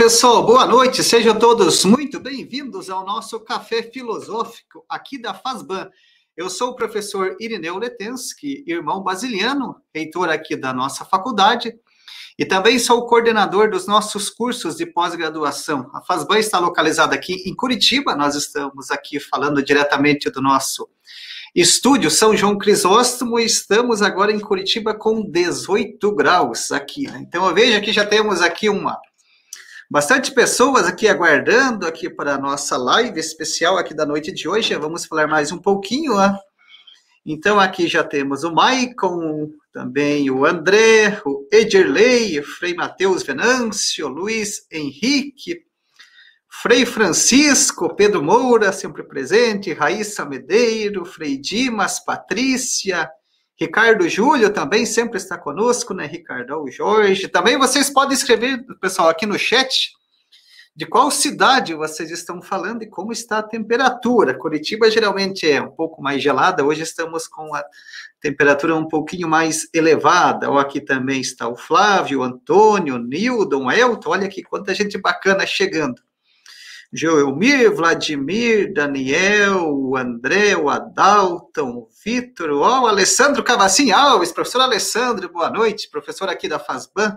Pessoal, boa noite. Sejam todos muito bem-vindos ao nosso Café Filosófico aqui da FASBAN. Eu sou o professor Irineu Letensky, irmão basiliano, reitor aqui da nossa faculdade, e também sou o coordenador dos nossos cursos de pós-graduação. A FASBAN está localizada aqui em Curitiba, nós estamos aqui falando diretamente do nosso estúdio São João Crisóstomo e estamos agora em Curitiba com 18 graus aqui. Né? Então eu vejo que já temos aqui uma Bastante pessoas aqui aguardando aqui para a nossa live especial aqui da noite de hoje. Vamos falar mais um pouquinho, né? Então, aqui já temos o Maicon, também o André, o Edirley, o Frei Matheus Venâncio, Luiz Henrique, Frei Francisco, Pedro Moura, sempre presente, Raíssa Medeiro, Frei Dimas, Patrícia, Ricardo Júlio também sempre está conosco, né, Ricardo? O Jorge. Também vocês podem escrever, pessoal, aqui no chat, de qual cidade vocês estão falando e como está a temperatura. Curitiba geralmente é um pouco mais gelada, hoje estamos com a temperatura um pouquinho mais elevada. Ó, aqui também está o Flávio, o Antônio, o Nildon, o Elton, olha aqui quanta gente bacana chegando. Joelmir, Vladimir, Daniel, André, o Adalton, o Vitor, o Alessandro Cavacin Alves, professor Alessandro, boa noite, professor aqui da FASBAN,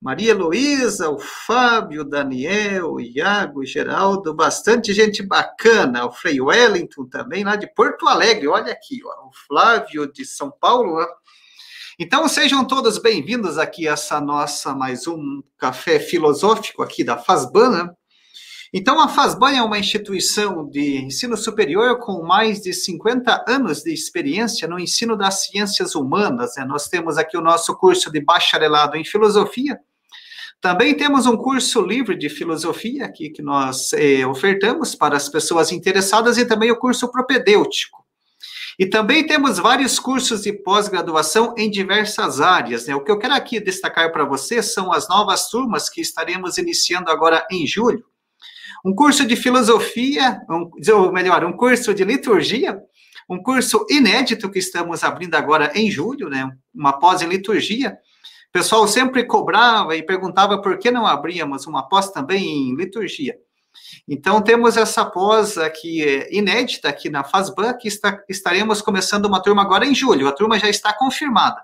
Maria Luísa, o Fábio, Daniel, o Iago, o Geraldo, bastante gente bacana, o Frei Wellington também, lá de Porto Alegre, olha aqui, ó, o Flávio de São Paulo, ó. Então, sejam todos bem-vindos aqui a essa nossa mais um café filosófico aqui da FASBAN, né? Então, a FASBAN é uma instituição de ensino superior com mais de 50 anos de experiência no ensino das ciências humanas. Né? Nós temos aqui o nosso curso de bacharelado em filosofia. Também temos um curso livre de filosofia aqui que nós eh, ofertamos para as pessoas interessadas e também o curso propedêutico. E também temos vários cursos de pós-graduação em diversas áreas. Né? O que eu quero aqui destacar para vocês são as novas turmas que estaremos iniciando agora em julho um curso de filosofia, um, ou melhor, um curso de liturgia, um curso inédito que estamos abrindo agora em julho, né? Uma pós em liturgia. O pessoal sempre cobrava e perguntava por que não abríamos uma pós também em liturgia. Então, temos essa pós aqui é, inédita aqui na FASBAN, que está, estaremos começando uma turma agora em julho. A turma já está confirmada.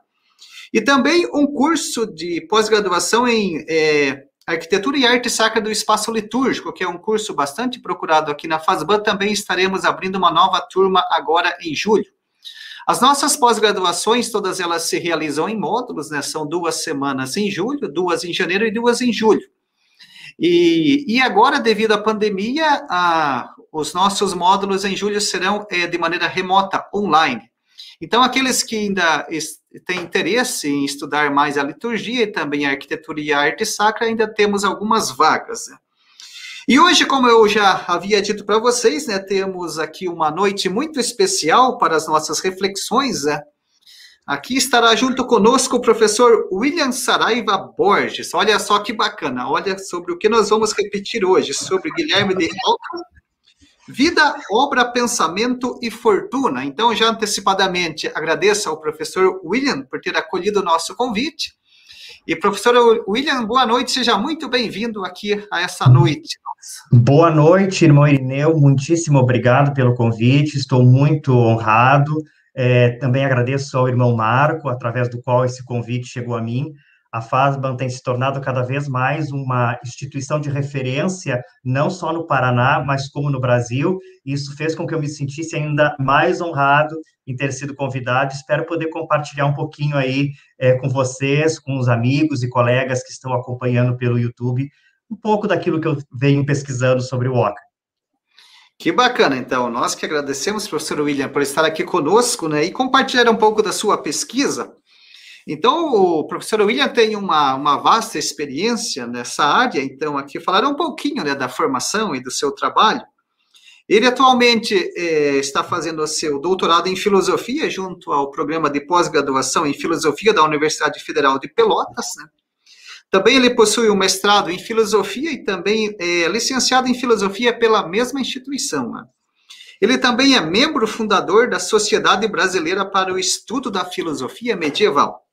E também um curso de pós-graduação em é, Arquitetura e Arte Sacra do Espaço Litúrgico, que é um curso bastante procurado aqui na FASBAN, também estaremos abrindo uma nova turma agora em julho. As nossas pós-graduações, todas elas se realizam em módulos, né? São duas semanas em julho, duas em janeiro e duas em julho. E, e agora, devido à pandemia, a, os nossos módulos em julho serão é, de maneira remota, online. Então, aqueles que ainda têm interesse em estudar mais a liturgia e também a arquitetura e a arte sacra, ainda temos algumas vagas. Né? E hoje, como eu já havia dito para vocês, né, temos aqui uma noite muito especial para as nossas reflexões. Né? Aqui estará junto conosco o professor William Saraiva Borges. Olha só que bacana, olha sobre o que nós vamos repetir hoje, sobre Guilherme de Alckmin Vida, obra, pensamento e fortuna. Então, já antecipadamente agradeço ao professor William por ter acolhido o nosso convite. E, professor William, boa noite, seja muito bem-vindo aqui a essa noite. Boa noite, irmão Irineu, muitíssimo obrigado pelo convite, estou muito honrado. É, também agradeço ao irmão Marco, através do qual esse convite chegou a mim a FASBAN tem se tornado cada vez mais uma instituição de referência, não só no Paraná, mas como no Brasil. Isso fez com que eu me sentisse ainda mais honrado em ter sido convidado. Espero poder compartilhar um pouquinho aí é, com vocês, com os amigos e colegas que estão acompanhando pelo YouTube, um pouco daquilo que eu venho pesquisando sobre o OCA. Que bacana, então. Nós que agradecemos, professor William, por estar aqui conosco né, e compartilhar um pouco da sua pesquisa. Então, o professor William tem uma, uma vasta experiência nessa área, então aqui falará um pouquinho né, da formação e do seu trabalho. Ele atualmente é, está fazendo o seu doutorado em filosofia junto ao programa de pós-graduação em filosofia da Universidade Federal de Pelotas. Né? Também ele possui um mestrado em filosofia e também é licenciado em filosofia pela mesma instituição. Né? Ele também é membro fundador da Sociedade Brasileira para o Estudo da Filosofia Medieval.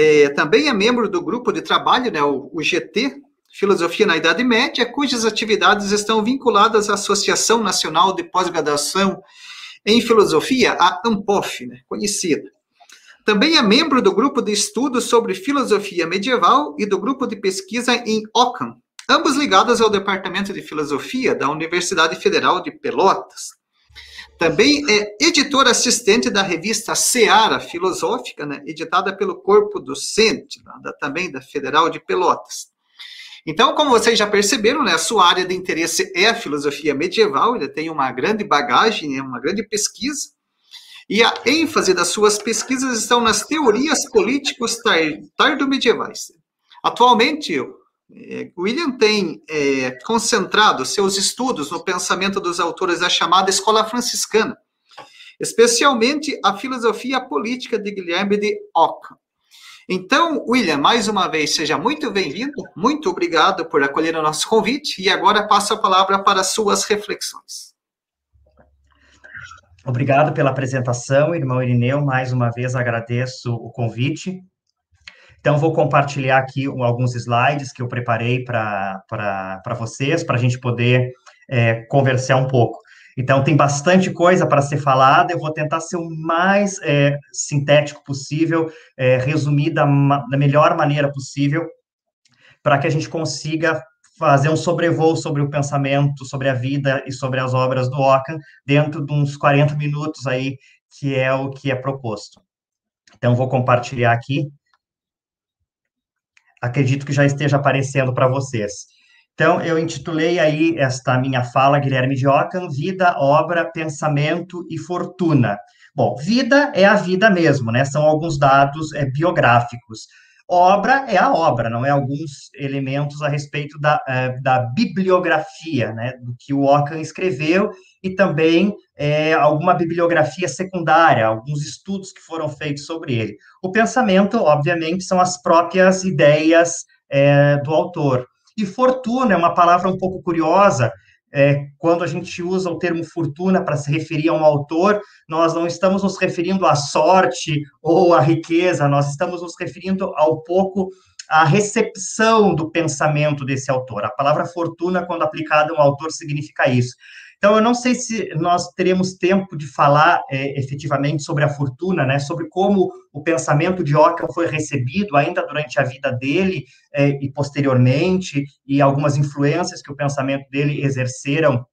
É, também é membro do grupo de trabalho, né, o, o GT, Filosofia na Idade Média, cujas atividades estão vinculadas à Associação Nacional de Pós-Graduação em Filosofia, a ANPOF, né, conhecida. Também é membro do grupo de estudos sobre filosofia medieval e do grupo de pesquisa em Ockham, ambos ligados ao Departamento de Filosofia da Universidade Federal de Pelotas. Também é editor assistente da revista Seara Filosófica, né, editada pelo Corpo Docente, da, também da Federal de Pelotas. Então, como vocês já perceberam, né, a sua área de interesse é a filosofia medieval, ele tem uma grande bagagem, né, uma grande pesquisa, e a ênfase das suas pesquisas estão nas teorias políticos tardo-medievais. Atualmente, é, William tem é, concentrado seus estudos no pensamento dos autores da chamada Escola Franciscana, especialmente a filosofia política de Guilherme de Ockham. Então, William, mais uma vez, seja muito bem-vindo, muito obrigado por acolher o nosso convite, e agora passo a palavra para suas reflexões. Obrigado pela apresentação, irmão Irineu, mais uma vez agradeço o convite. Então, vou compartilhar aqui alguns slides que eu preparei para vocês, para a gente poder é, conversar um pouco. Então, tem bastante coisa para ser falada, eu vou tentar ser o mais é, sintético possível, é, resumir da, da melhor maneira possível, para que a gente consiga fazer um sobrevoo sobre o pensamento, sobre a vida e sobre as obras do Ockham, dentro de uns 40 minutos aí, que é o que é proposto. Então, vou compartilhar aqui. Acredito que já esteja aparecendo para vocês. Então, eu intitulei aí esta minha fala, Guilherme de Ockham, Vida, Obra, Pensamento e Fortuna. Bom, vida é a vida mesmo, né? São alguns dados é, biográficos. Obra é a obra, não é alguns elementos a respeito da, é, da bibliografia, né? Do que o Ockham escreveu e também é, alguma bibliografia secundária, alguns estudos que foram feitos sobre ele. O pensamento, obviamente, são as próprias ideias é, do autor. E fortuna é uma palavra um pouco curiosa. É, quando a gente usa o termo fortuna para se referir a um autor, nós não estamos nos referindo à sorte ou à riqueza, nós estamos nos referindo ao pouco à recepção do pensamento desse autor. A palavra fortuna, quando aplicada a um autor, significa isso. Então, eu não sei se nós teremos tempo de falar é, efetivamente sobre a fortuna, né, sobre como o pensamento de Ockham foi recebido ainda durante a vida dele é, e posteriormente, e algumas influências que o pensamento dele exerceram,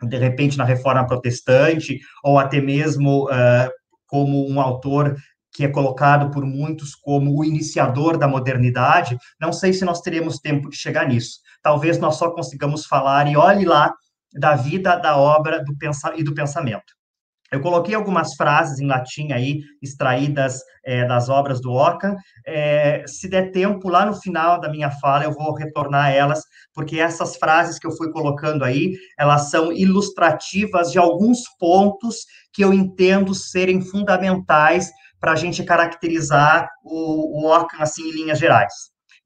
de repente, na reforma protestante, ou até mesmo uh, como um autor que é colocado por muitos como o iniciador da modernidade, não sei se nós teremos tempo de chegar nisso. Talvez nós só consigamos falar, e olhe lá da vida, da obra do pensa e do pensamento. Eu coloquei algumas frases em latim aí, extraídas é, das obras do Ockham. É, se der tempo, lá no final da minha fala, eu vou retornar a elas, porque essas frases que eu fui colocando aí, elas são ilustrativas de alguns pontos que eu entendo serem fundamentais para a gente caracterizar o, o Ockham, assim, em linhas gerais.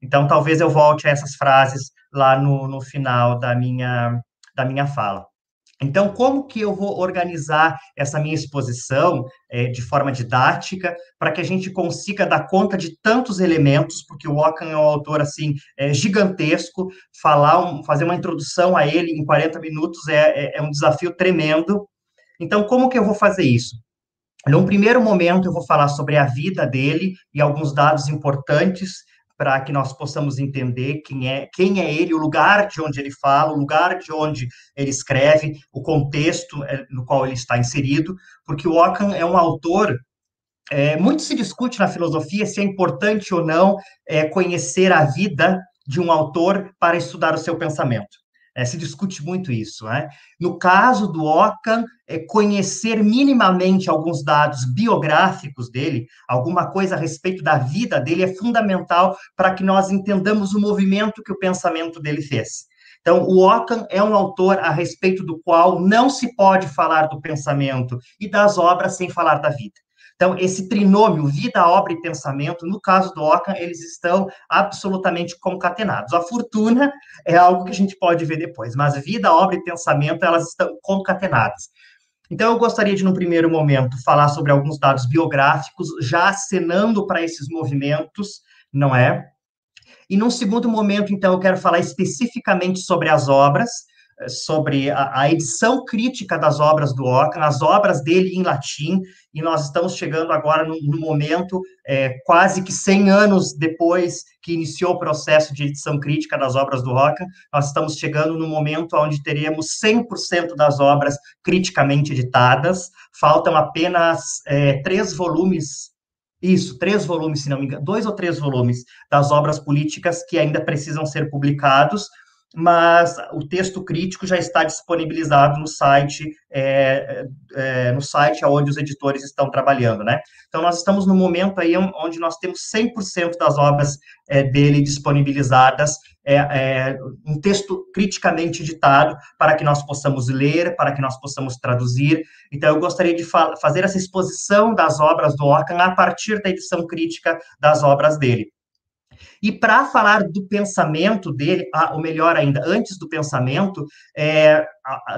Então, talvez eu volte a essas frases lá no, no final da minha, da minha fala. Então, como que eu vou organizar essa minha exposição é, de forma didática para que a gente consiga dar conta de tantos elementos, porque o Ockham é um autor assim é, gigantesco, falar, um, fazer uma introdução a ele em 40 minutos é, é, é um desafio tremendo. Então, como que eu vou fazer isso? Num primeiro momento, eu vou falar sobre a vida dele e alguns dados importantes para que nós possamos entender quem é, quem é ele, o lugar de onde ele fala, o lugar de onde ele escreve, o contexto é, no qual ele está inserido, porque o Ockham é um autor é, muito se discute na filosofia se é importante ou não é, conhecer a vida de um autor para estudar o seu pensamento. É, se discute muito isso. Né? No caso do Ockham, é, conhecer minimamente alguns dados biográficos dele, alguma coisa a respeito da vida dele, é fundamental para que nós entendamos o movimento que o pensamento dele fez. Então, o Ockham é um autor a respeito do qual não se pode falar do pensamento e das obras sem falar da vida. Então, esse trinômio, vida, obra e pensamento, no caso do Ockham, eles estão absolutamente concatenados. A fortuna é algo que a gente pode ver depois, mas vida, obra e pensamento, elas estão concatenadas. Então, eu gostaria de, no primeiro momento, falar sobre alguns dados biográficos, já acenando para esses movimentos, não é? E, num segundo momento, então, eu quero falar especificamente sobre as obras, sobre a, a, edição crítica das obras do Ockham, as obras dele em latim, e nós estamos chegando agora no, no momento, é, quase que 100 anos depois que iniciou o processo de edição crítica das obras do Ockham, nós estamos chegando no momento onde teremos 100% das obras criticamente editadas, faltam apenas é, três volumes isso, três volumes, se não me engano, dois ou três volumes das obras políticas que ainda precisam ser publicados, mas o texto crítico já está disponibilizado no site, é, é, no site onde os editores estão trabalhando, né? Então, nós estamos no momento aí onde nós temos 100% das obras é, dele disponibilizadas, é, é, um texto criticamente editado, para que nós possamos ler, para que nós possamos traduzir. Então, eu gostaria de fa fazer essa exposição das obras do Ockham a partir da edição crítica das obras dele. E para falar do pensamento dele, ah, ou melhor ainda, antes do pensamento, é,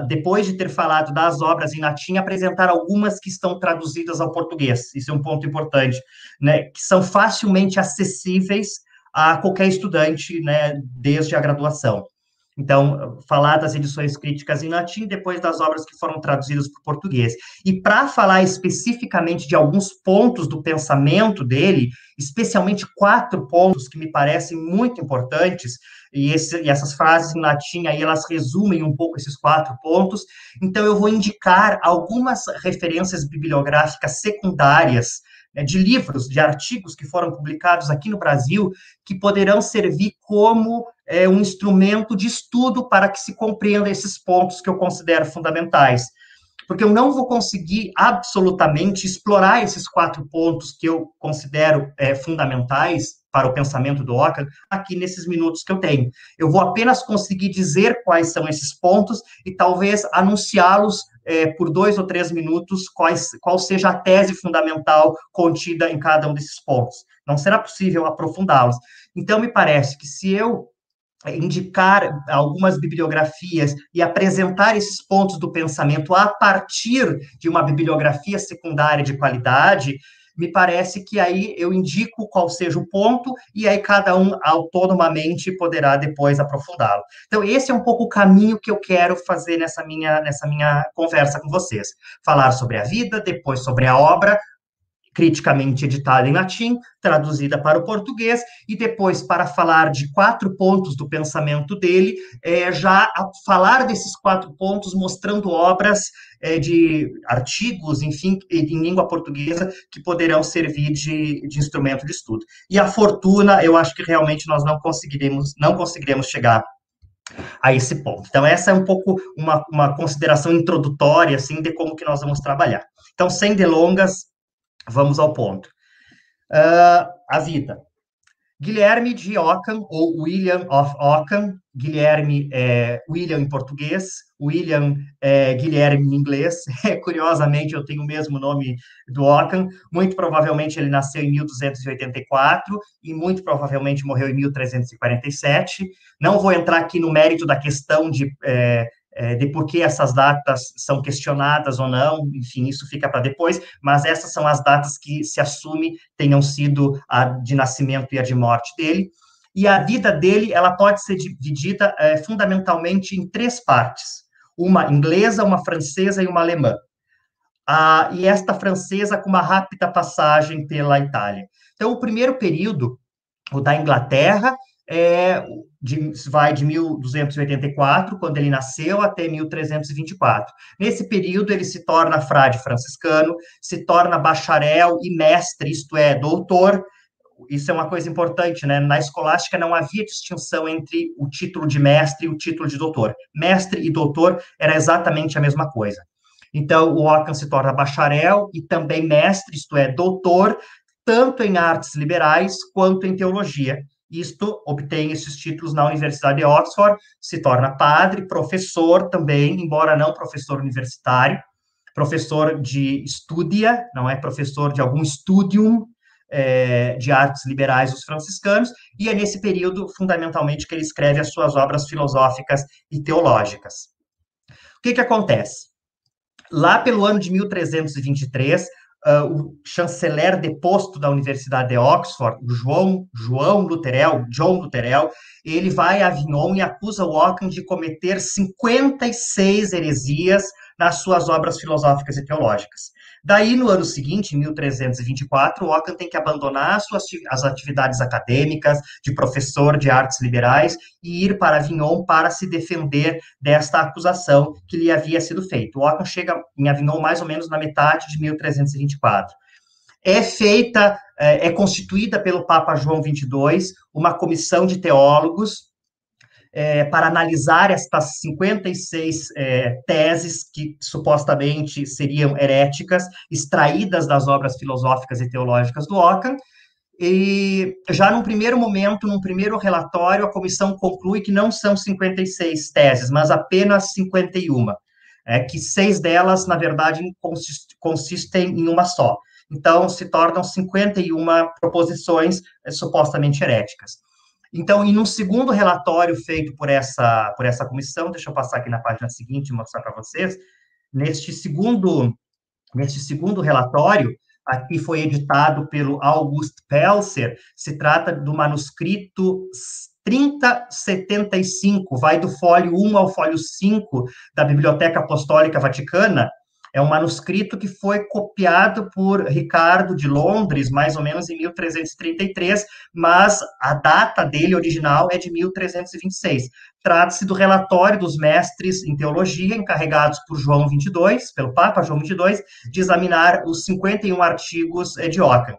depois de ter falado das obras em latim, apresentar algumas que estão traduzidas ao português. Isso é um ponto importante, né? Que são facilmente acessíveis a qualquer estudante, né? Desde a graduação. Então, falar das edições críticas em latim, depois das obras que foram traduzidas para o português. E para falar especificamente de alguns pontos do pensamento dele, especialmente quatro pontos que me parecem muito importantes, e, esse, e essas frases em latim aí, elas resumem um pouco esses quatro pontos. Então, eu vou indicar algumas referências bibliográficas secundárias né, de livros, de artigos que foram publicados aqui no Brasil, que poderão servir como é, um instrumento de estudo para que se compreenda esses pontos que eu considero fundamentais. Porque eu não vou conseguir absolutamente explorar esses quatro pontos que eu considero é, fundamentais para o pensamento do Ockham aqui nesses minutos que eu tenho. Eu vou apenas conseguir dizer quais são esses pontos e talvez anunciá-los é, por dois ou três minutos quais, qual seja a tese fundamental contida em cada um desses pontos. Não será possível aprofundá-los. Então, me parece que se eu indicar algumas bibliografias e apresentar esses pontos do pensamento a partir de uma bibliografia secundária de qualidade, me parece que aí eu indico qual seja o ponto e aí cada um autonomamente poderá depois aprofundá-lo. Então esse é um pouco o caminho que eu quero fazer nessa minha nessa minha conversa com vocês. Falar sobre a vida, depois sobre a obra, criticamente editada em latim, traduzida para o português, e depois, para falar de quatro pontos do pensamento dele, é, já falar desses quatro pontos, mostrando obras é, de artigos, enfim, em língua portuguesa, que poderão servir de, de instrumento de estudo. E a fortuna, eu acho que realmente nós não conseguiremos, não conseguiremos chegar a esse ponto. Então, essa é um pouco uma, uma consideração introdutória, assim, de como que nós vamos trabalhar. Então, sem delongas, Vamos ao ponto. Uh, a vida. Guilherme de Ockham, ou William of Ockham, Guilherme é William em português, William é Guilherme em inglês, curiosamente eu tenho o mesmo nome do Ockham, muito provavelmente ele nasceu em 1284 e muito provavelmente morreu em 1347, não vou entrar aqui no mérito da questão de é, é, de por que essas datas são questionadas ou não, enfim, isso fica para depois, mas essas são as datas que se assume tenham sido a de nascimento e a de morte dele. E a vida dele, ela pode ser dividida é, fundamentalmente em três partes: uma inglesa, uma francesa e uma alemã. Ah, e esta francesa com uma rápida passagem pela Itália. Então, o primeiro período, o da Inglaterra, é, de, vai de 1284, quando ele nasceu, até 1324. Nesse período, ele se torna frade franciscano, se torna bacharel e mestre, isto é, doutor. Isso é uma coisa importante, né? Na escolástica não havia distinção entre o título de mestre e o título de doutor. Mestre e doutor era exatamente a mesma coisa. Então, o Ockham se torna bacharel e também mestre, isto é, doutor, tanto em artes liberais quanto em teologia isto obtém esses títulos na Universidade de Oxford, se torna padre, professor também, embora não professor universitário, professor de estudia, não é professor de algum studium é, de artes liberais dos franciscanos, e é nesse período, fundamentalmente, que ele escreve as suas obras filosóficas e teológicas. O que que acontece? Lá pelo ano de 1323, uh, o chanceler deposto da Universidade de Oxford, João, João Lutherel, John Lutherel, ele vai a Avignon e acusa Ockham de cometer 56 heresias nas suas obras filosóficas e teológicas. Daí, no ano seguinte, em 1324, Ockham tem que abandonar suas, as atividades acadêmicas de professor de artes liberais e ir para Avignon para se defender desta acusação que lhe havia sido feita. Ockham chega em Avignon mais ou menos na metade de 1324 é feita, é, é constituída pelo Papa João XXII uma comissão de teólogos é, para analisar estas 56 é, teses que supostamente seriam heréticas, extraídas das obras filosóficas e teológicas do Ockham, e já num primeiro momento, num primeiro relatório, a comissão conclui que não são 56 teses, mas apenas 51. É que seis delas, na verdade, consistem em uma só. Então, se tornam 51 proposições é, supostamente heréticas. Então, em um segundo relatório feito por essa, por essa comissão, deixa eu passar aqui na página seguinte e mostrar para vocês, neste segundo, neste segundo relatório, aqui foi editado pelo August Pelser, se trata do manuscrito 3075, vai do fólio 1 ao fólio 5 da Biblioteca Apostólica Vaticana, é um manuscrito que foi copiado por Ricardo de Londres, mais ou menos em 1333, mas a data dele original é de 1326. Trata-se do relatório dos mestres em teologia encarregados por João 22, pelo Papa João 22, de examinar os 51 artigos de Ockham.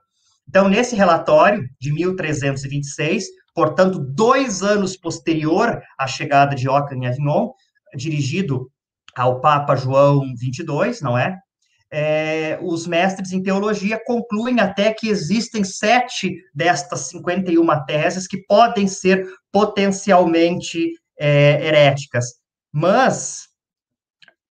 Então, nesse relatório de 1326, portanto, dois anos posterior à chegada de Ockham em Avignon, dirigido ao Papa João 22, não é? é? os mestres em teologia concluem até que existem sete destas 51 teses que podem ser potencialmente é, heréticas. Mas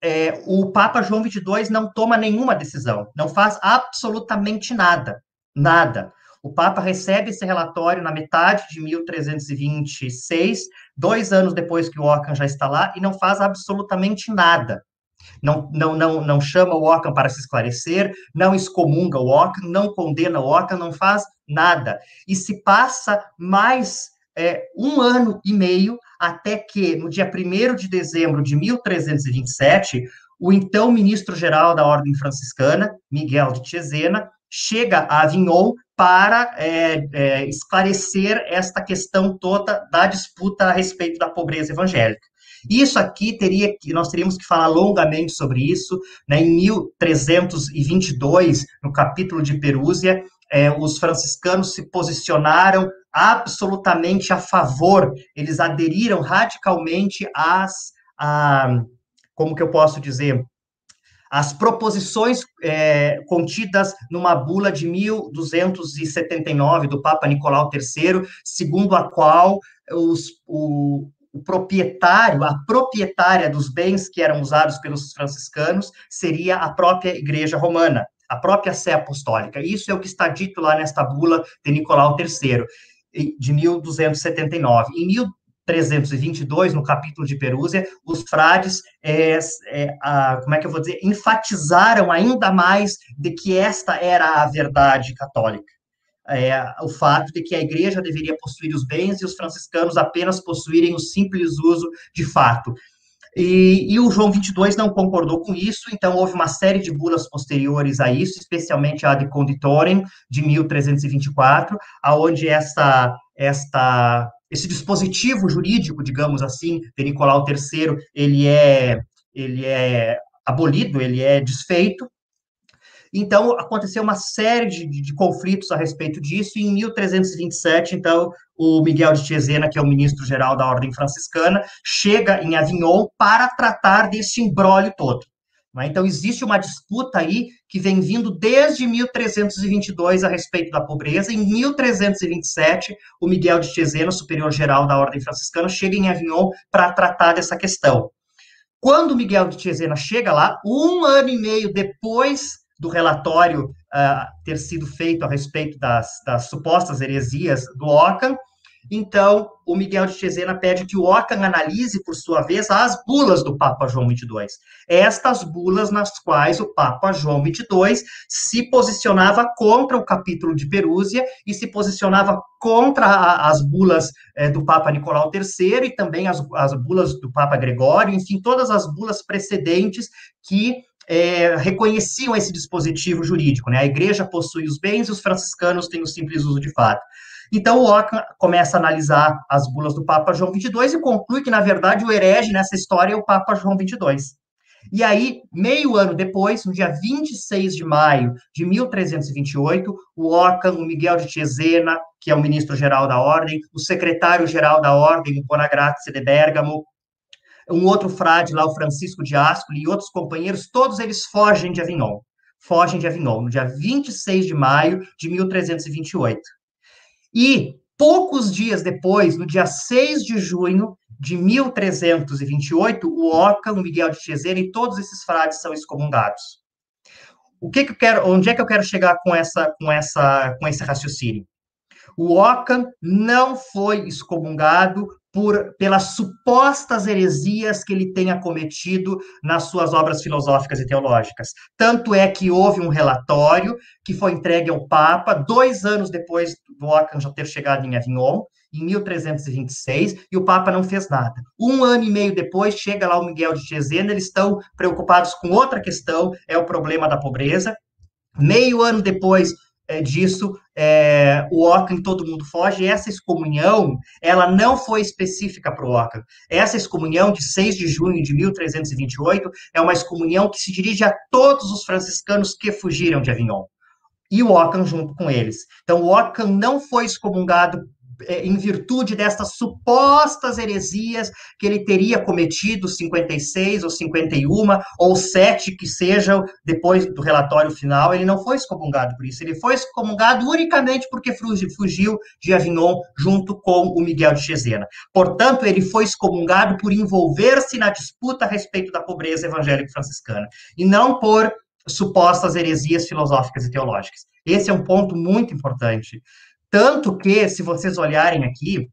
é, o Papa João 22 não toma nenhuma decisão, não faz absolutamente nada, nada. O Papa recebe esse relatório na metade de 1326, dois anos depois que o Ockham já está lá, e não faz absolutamente nada. Não, não, não, não chama o Ockham para se esclarecer, não excomunga o Ockham, não condena o Ockham, não faz nada. E se passa mais é, um ano e meio até que, no dia 1 de dezembro de 1327, o então ministro-geral da Ordem Franciscana, Miguel de Cesena, chega a Avignon para é, é, esclarecer esta questão toda da disputa a respeito da pobreza evangélica. Isso aqui teria que nós teríamos que falar longamente sobre isso, né? Em 1322, no capítulo de Perúzia, é, os franciscanos se posicionaram absolutamente a favor, eles aderiram radicalmente às, como que eu posso dizer, as proposições é, contidas numa bula de 1279 do Papa Nicolau III, segundo a qual os, o, o proprietário, a proprietária dos bens que eram usados pelos franciscanos seria a própria Igreja Romana, a própria Sé Apostólica. Isso é o que está dito lá nesta bula de Nicolau III, de 1279. Em 322, no capítulo de Perúzia, os frades, é, é, a, como é que eu vou dizer, enfatizaram ainda mais de que esta era a verdade católica. É, o fato de que a igreja deveria possuir os bens e os franciscanos apenas possuírem o simples uso de fato. E, e, o João 22 não concordou com isso, então houve uma série de bulas posteriores a isso, especialmente a de Conditorem, de 1324, aonde essa, esta esse dispositivo jurídico, digamos assim, de Nicolau III, ele é, ele é abolido, ele é desfeito. Então, aconteceu uma série de, de, conflitos a respeito disso, e em 1327, então, o Miguel de Cesena, que é o ministro-geral da Ordem Franciscana, chega em Avignon para tratar desse embrólio todo. Né? Então, existe uma disputa aí que vem vindo desde 1322 a respeito da pobreza. Em 1327, o Miguel de Cesena, superior-geral da Ordem Franciscana, chega em Avignon para tratar dessa questão. Quando Miguel de Cesena chega lá, um ano e meio depois do relatório uh, ter sido feito a respeito das, das supostas heresias do Ockham, Então, o Miguel de Cesena pede que o Ockham analise, por sua vez, as bulas do Papa João XXII. Estas bulas nas quais o Papa João XXII se posicionava contra o capítulo de Perúzia e se posicionava contra a, as bulas é, do Papa Nicolau III e também as, as bulas do Papa Gregório, enfim, todas as bulas precedentes que é, reconheciam esse dispositivo jurídico. Né? A igreja possui os bens e os franciscanos têm o simples uso de fato. Então, o Ockham começa a analisar as bulas do Papa João XXII e conclui que, na verdade, o herege nessa história é o Papa João XXII. E aí, meio ano depois, no dia 26 de maio de 1328, o Ockham, o Miguel de Cesena, que é o ministro-geral da Ordem, o secretário-geral da Ordem, o Bonagrazzi de Bergamo, um outro frade lá, o Francisco de Ascoli, e outros companheiros, todos eles fogem de Avignon. Fogem de Avignon, no dia 26 de maio de 1328. E poucos dias depois, no dia 6 de junho de 1328, o Oca, o Miguel de Cesena e todos esses frades são excomungados. O que, que eu quero, onde é que eu quero chegar com essa, com essa, com esse raciocínio? O Ockham não foi excomungado por, pelas supostas heresias que ele tenha cometido nas suas obras filosóficas e teológicas. Tanto é que houve um relatório que foi entregue ao Papa dois anos depois do Ockham já ter chegado em Avignon, em 1326, e o Papa não fez nada. Um ano e meio depois, chega lá o Miguel de Cesena, eles estão preocupados com outra questão, é o problema da pobreza. Meio ano depois, disso, é, o Ockham todo mundo foge, e essa excomunhão, ela não foi específica para o Ockham. Essa excomunhão de 6 de junho de 1328 é uma excomunhão que se dirige a todos os franciscanos que fugiram de Avignon. E o Ockham junto com eles. Então, o Ockham não foi excomungado é, em virtude dessas supostas heresias que ele teria cometido, 56 ou 51, ou 7 que sejam, depois do relatório final, ele não foi excomungado por isso, ele foi excomungado unicamente porque fugiu de Avignon junto com o Miguel de Cesena. Portanto, ele foi excomungado por envolver-se na disputa a respeito da pobreza evangélica franciscana, e não por supostas heresias filosóficas e teológicas. Esse é um ponto muito importante. Tanto que, se vocês olharem aqui,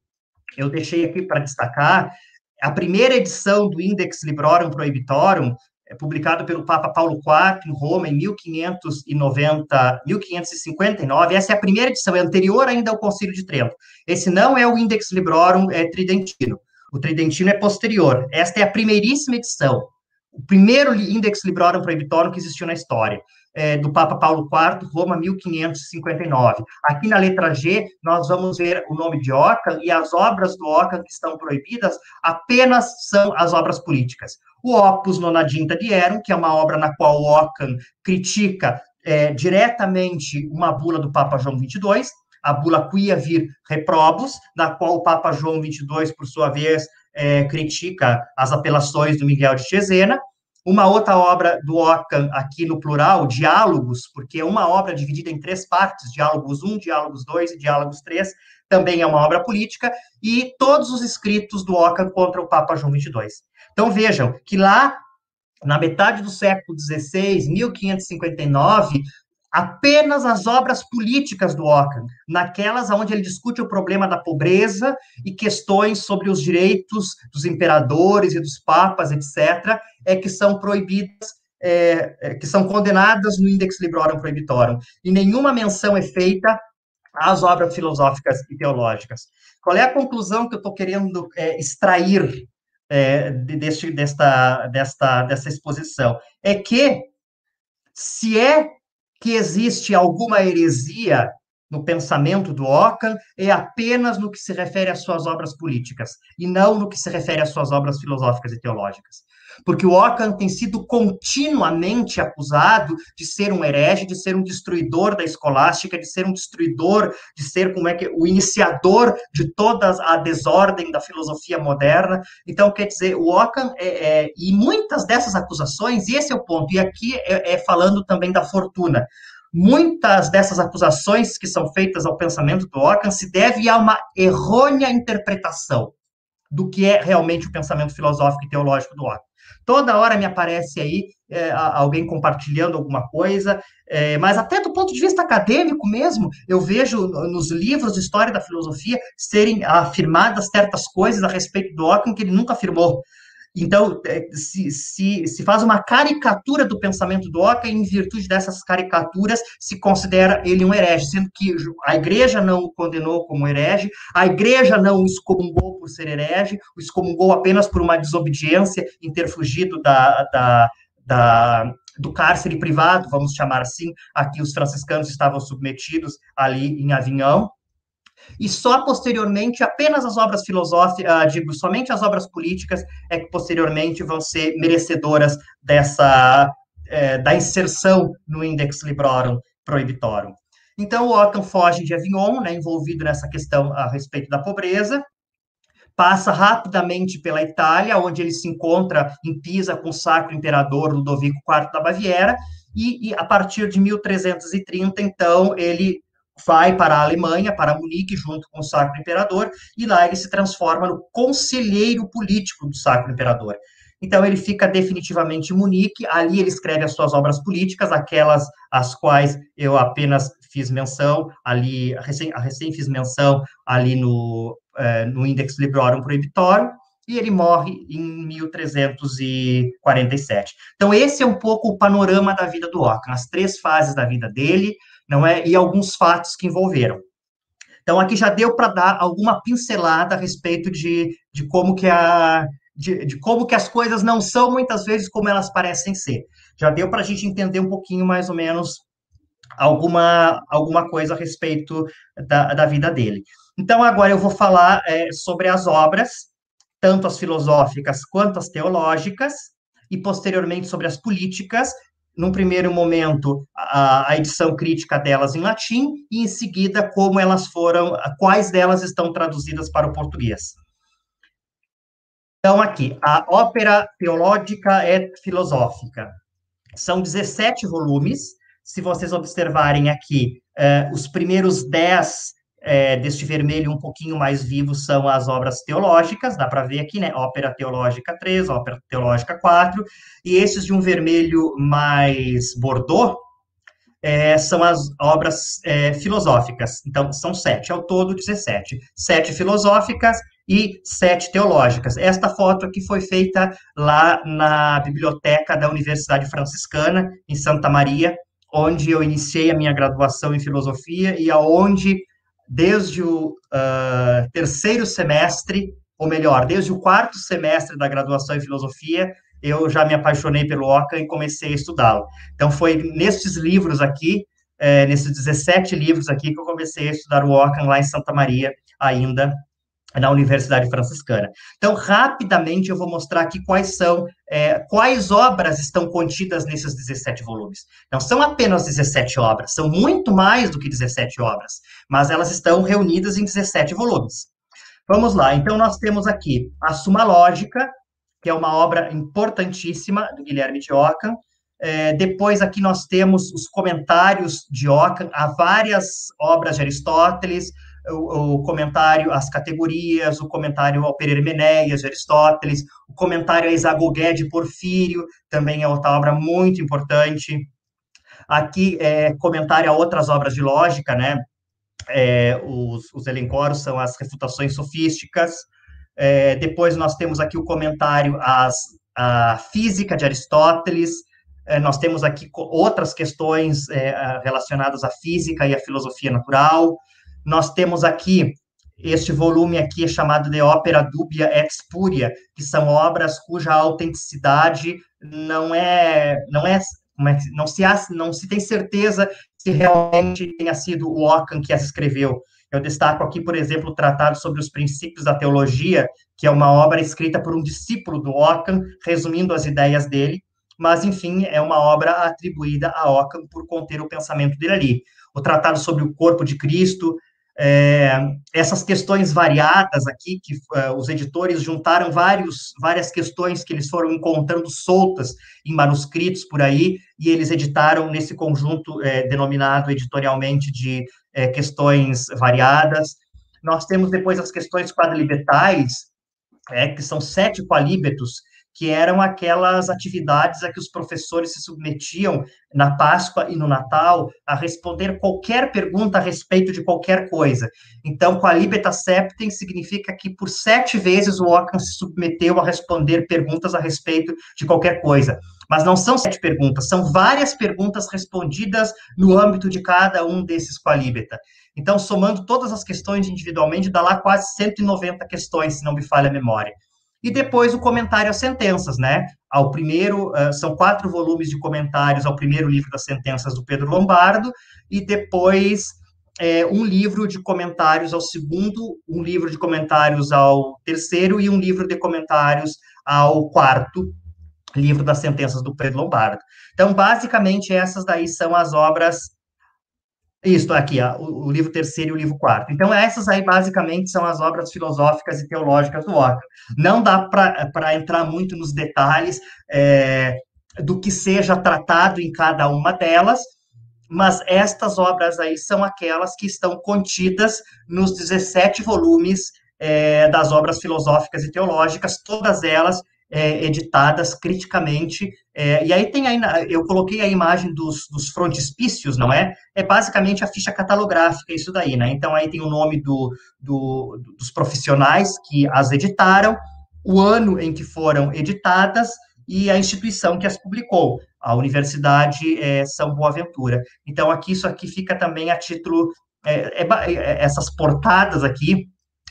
eu deixei aqui para destacar, a primeira edição do Index Librorum Prohibitorum, é publicado pelo Papa Paulo IV em Roma em 1590, 1559. Essa é a primeira edição, é anterior ainda ao Concílio de Trento. Esse não é o Index Librorum é, Tridentino. O Tridentino é posterior. Esta é a primeiríssima edição. O primeiro Index Librorum Prohibitorum que existiu na história é, do Papa Paulo IV, Roma 1559. Aqui na letra G, nós vamos ver o nome de Ockham e as obras do Ockham que estão proibidas apenas são as obras políticas. O Opus Nonadinta Dierum, que é uma obra na qual Ockham critica é, diretamente uma bula do Papa João XXII, a bula Quia Vir Reprobus, na qual o Papa João XXII, por sua vez, é, critica as apelações do Miguel de Cesena, uma outra obra do Ockham, aqui no plural, Diálogos, porque é uma obra dividida em três partes, Diálogos 1, Diálogos 2 e Diálogos 3, também é uma obra política, e todos os escritos do Ockham contra o Papa João XXII. Então vejam que lá, na metade do século XVI, 1559, apenas as obras políticas do Ockham, naquelas onde ele discute o problema da pobreza e questões sobre os direitos dos imperadores e dos papas, etc., é que são proibidas, é, é, que são condenadas no Index Librorum Prohibitorum. E nenhuma menção é feita às obras filosóficas e teológicas. Qual é a conclusão que eu estou querendo é, extrair é, deste, desta, desta, dessa exposição? É que se é que existe alguma heresia no pensamento do Ockham é apenas no que se refere às suas obras políticas, e não no que se refere às suas obras filosóficas e teológicas porque o Ockham tem sido continuamente acusado de ser um herege, de ser um destruidor da escolástica, de ser um destruidor, de ser como é que o iniciador de toda a desordem da filosofia moderna. Então, quer dizer, o Ockham é, é, e muitas dessas acusações, e esse é o ponto. E aqui é, é falando também da fortuna. Muitas dessas acusações que são feitas ao pensamento do Ockham se deve a uma errônea interpretação do que é realmente o pensamento filosófico e teológico do Ockham. Toda hora me aparece aí é, alguém compartilhando alguma coisa, é, mas até do ponto de vista acadêmico mesmo, eu vejo nos livros de história da filosofia serem afirmadas certas coisas a respeito do Ockham que ele nunca afirmou. Então, é, se, se, se faz uma caricatura do pensamento do Oca, e em virtude dessas caricaturas se considera ele um herege, sendo que a igreja não o condenou como herege, a igreja não o excomungou por ser herege, o excomungou apenas por uma desobediência em ter fugido da, da, da do cárcere privado, vamos chamar assim, a que os franciscanos estavam submetidos ali em Avignon, e só posteriormente, apenas as obras filosóficas, uh, digo, somente as obras políticas é que posteriormente vão ser merecedoras dessa, é, da inserção no Index Librorum Prohibitorum. Então, o Ockham foge de Avignon, né, envolvido nessa questão a respeito da pobreza, passa rapidamente pela Itália, onde ele se encontra em Pisa com o Sacro Imperador Ludovico IV da Baviera, e, e, a partir de 1330, então, ele vai para a Alemanha, para Munique, junto com o Sacro Imperador, e lá ele se transforma no conselheiro político do Sacro Imperador. Então ele fica definitivamente em Munique, ali ele escreve as suas obras políticas, aquelas às quais eu apenas fiz menção, ali, recém, recém fiz menção ali no, eh, no Index Librorum Prohibitorum, e ele morre em 1347. Então, esse é um pouco o panorama da vida do Ockham, as três fases da vida dele, não é? E alguns fatos que envolveram. Então, aqui já deu para dar alguma pincelada a respeito de, de como que a de, de, como que as coisas não são muitas vezes como elas parecem ser. Já deu para a gente entender um pouquinho mais ou menos alguma, alguma coisa a respeito da, da vida dele. Então, agora eu vou falar é, sobre as obras, tanto as filosóficas quanto as teológicas, e posteriormente sobre as políticas, num primeiro momento, a, a, edição crítica delas em latim, e em seguida, como elas foram, quais delas estão traduzidas para o português. Então, aqui, a ópera teológica e filosófica. São 17 volumes. Se vocês observarem aqui, eh, os primeiros 10 é, deste vermelho um pouquinho mais vivo são as obras teológicas, dá para ver aqui, né? Ópera Teológica 3, Ópera Teológica 4, e esses de um vermelho mais bordô é, são as obras é, filosóficas. Então, são sete, ao todo 17. Sete filosóficas e sete teológicas. Esta foto aqui foi feita lá na biblioteca da Universidade Franciscana, em Santa Maria, onde eu iniciei a minha graduação em filosofia e aonde desde o uh, terceiro semestre, ou melhor, desde o quarto semestre da graduação em filosofia, eu já me apaixonei pelo Ockham e comecei a estudá-lo. Então, foi nesses livros aqui, é, nesses 17 livros aqui, que eu comecei a estudar o Ockham lá em Santa Maria, ainda na Universidade Franciscana. Então, rapidamente, eu vou mostrar aqui quais são, é, quais obras estão contidas nesses 17 volumes. Não são apenas 17 obras, são muito mais do que 17 obras, mas elas estão reunidas em 17 volumes. Vamos lá, então nós temos aqui a Suma Lógica, que é uma obra importantíssima do Guilherme de Ockham. É, depois aqui nós temos os comentários de Ockham a várias obras de Aristóteles, o, o, comentário às categorias, o comentário ao Pereira Menéias, Aristóteles, o comentário a Isagogué de Porfírio, também é outra obra muito importante. Aqui, é, comentário a outras obras de lógica, né? É, os, os elencoros são as refutações sofísticas. É, depois nós temos aqui o comentário às, à física de Aristóteles, é, nós temos aqui outras questões é, relacionadas à física e à filosofia natural, nós temos aqui este volume aqui é chamado de Ópera Dubia et Spuria, que são obras cuja autenticidade não é não é, é não se não se tem certeza se realmente tenha sido o Ockham que as escreveu. Eu destaco aqui, por exemplo, o Tratado sobre os Princípios da Teologia, que é uma obra escrita por um discípulo do Ockham, resumindo as ideias dele, mas, enfim, é uma obra atribuída a Ockham por conter o pensamento dele ali. O Tratado sobre o Corpo de Cristo, é, essas questões variadas aqui, que uh, os editores juntaram vários, várias questões que eles foram encontrando soltas em manuscritos por aí, e eles editaram nesse conjunto é, denominado editorialmente de é, questões variadas. Nós temos depois as questões quadribetais, é, que são sete qualíbetos, que eram aquelas atividades a que os professores se submetiam na Páscoa e no Natal a responder qualquer pergunta a respeito de qualquer coisa. Então, qualibeta septem significa que por sete vezes o Ockham se submeteu a responder perguntas a respeito de qualquer coisa. Mas não são sete perguntas, são várias perguntas respondidas no âmbito de cada um desses qualibeta. Então, somando todas as questões individualmente, dá lá quase 190 questões, se não me falha a memória e depois o comentário às sentenças, né? Ao primeiro, uh, são quatro volumes de comentários ao primeiro livro das sentenças do Pedro Lombardo, e depois é, um livro de comentários ao segundo, um livro de comentários ao terceiro e um livro de comentários ao quarto livro das sentenças do Pedro Lombardo. Então, basicamente, essas daí são as obras isso, aqui, ó, o, o, livro terceiro e o livro quarto. Então, essas aí, basicamente, são as obras filosóficas e teológicas do Ockham. Não dá para entrar muito nos detalhes é, do que seja tratado em cada uma delas, mas estas obras aí são aquelas que estão contidas nos 17 volumes é, das obras filosóficas e teológicas, todas elas é, editadas criticamente. É, e aí tem aí, eu coloquei a imagem dos, dos frontispícios, não é? É basicamente a ficha catalográfica, isso daí, né? Então aí tem o nome do, do, dos profissionais que as editaram, o ano em que foram editadas e a instituição que as publicou, a Universidade é, São Boaventura. Então aqui isso aqui fica também a título é, é, é essas portadas aqui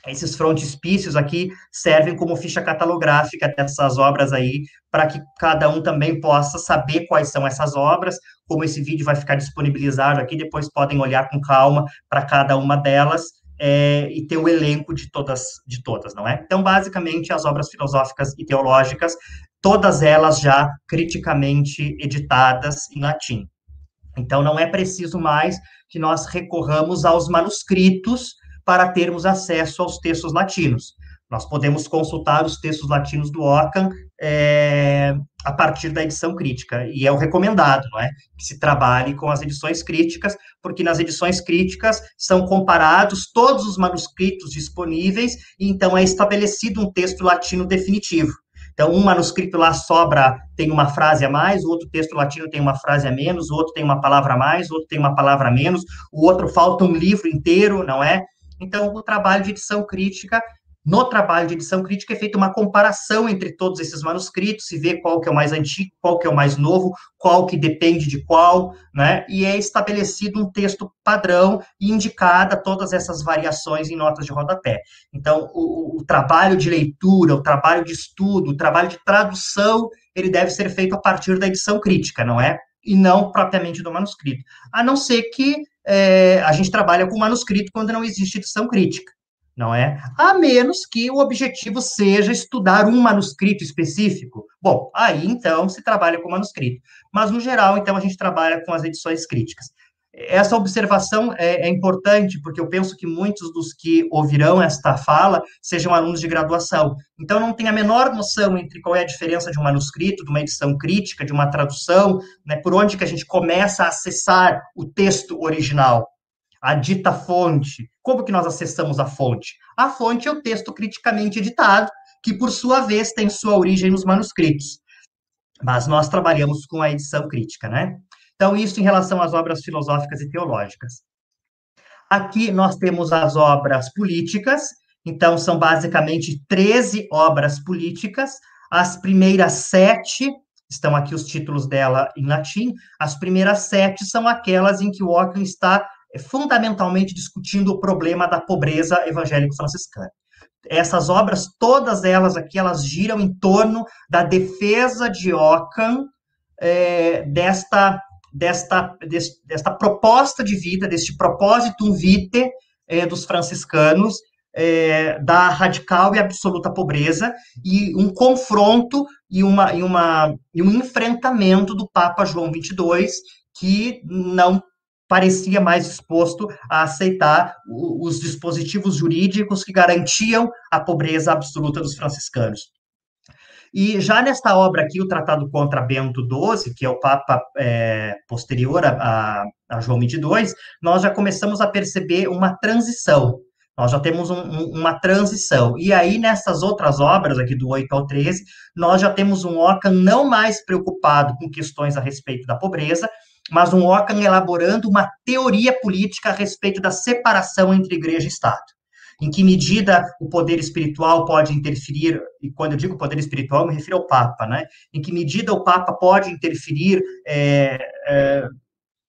esses frontispícios aqui servem como ficha catalográfica dessas obras aí, para que cada um também possa saber quais são essas obras, como esse vídeo vai ficar disponibilizado aqui, depois podem olhar com calma para cada uma delas, é, e ter o elenco de todas, de todas, não é? Então, basicamente, as obras filosóficas e teológicas, todas elas já criticamente editadas em latim. Então, não é preciso mais que nós recorramos aos manuscritos para termos acesso aos textos latinos. Nós podemos consultar os textos latinos do Ockham é, a partir da edição crítica, e é o recomendado, não é? Que se trabalhe com as edições críticas, porque nas edições críticas são comparados todos os manuscritos disponíveis, e então é estabelecido um texto latino definitivo. Então, um manuscrito lá sobra, tem uma frase a mais, o outro texto latino tem uma frase a menos, o outro tem uma palavra a mais, o outro tem uma palavra a menos, o outro falta um livro inteiro, não é? Então, o trabalho de edição crítica, no trabalho de edição crítica é feita uma comparação entre todos esses manuscritos, se vê qual que é o mais antigo, qual que é o mais novo, qual que depende de qual, né? E é estabelecido um texto padrão e indicada todas essas variações em notas de rodapé. Então, o, o trabalho de leitura, o trabalho de estudo, o trabalho de tradução, ele deve ser feito a partir da edição crítica, não é? E não propriamente do manuscrito. A não ser que é, a gente trabalha com manuscrito quando não existe edição crítica, não é? A menos que o objetivo seja estudar um manuscrito específico. Bom, aí então se trabalha com manuscrito. Mas, no geral, então, a gente trabalha com as edições críticas. Essa observação é, é, importante, porque eu penso que muitos dos que ouvirão esta fala sejam alunos de graduação. Então, não tem a menor noção entre qual é a diferença de um manuscrito, de uma edição crítica, de uma tradução, né, por onde que a gente começa a acessar o texto original, a dita fonte. Como que nós acessamos a fonte? A fonte é o texto criticamente editado, que, por sua vez, tem sua origem nos manuscritos. Mas nós trabalhamos com a edição crítica, né? Então, isso em relação às obras filosóficas e teológicas. Aqui nós temos as obras políticas, então são basicamente 13 obras políticas. As primeiras sete, estão aqui os títulos dela em latim, as primeiras sete são aquelas em que Ockham está eh, fundamentalmente discutindo o problema da pobreza evangélico-franciscana. Essas obras, todas elas aqui, elas giram em torno da defesa de Ockham é, desta desta, desta proposta de vida, deste propósito vitae é, dos franciscanos, é, da radical e absoluta pobreza, e um confronto e, uma, e, uma, e um enfrentamento do Papa João XXII, que não parecia mais disposto a aceitar os dispositivos jurídicos que garantiam a pobreza absoluta dos franciscanos. E já nesta obra aqui, o Tratado contra Bento XII, que é o Papa é, posterior a, a, João XXII, nós já começamos a perceber uma transição. Nós já temos um, um, uma transição. E aí, nessas outras obras, aqui do 8 ao 13, nós já temos um Ockham não mais preocupado com questões a respeito da pobreza, mas um Ockham elaborando uma teoria política a respeito da separação entre igreja e Estado. Em que medida o poder espiritual pode interferir, e quando eu digo poder espiritual, eu me refiro ao Papa, né? Em que medida o Papa pode interferir é, é,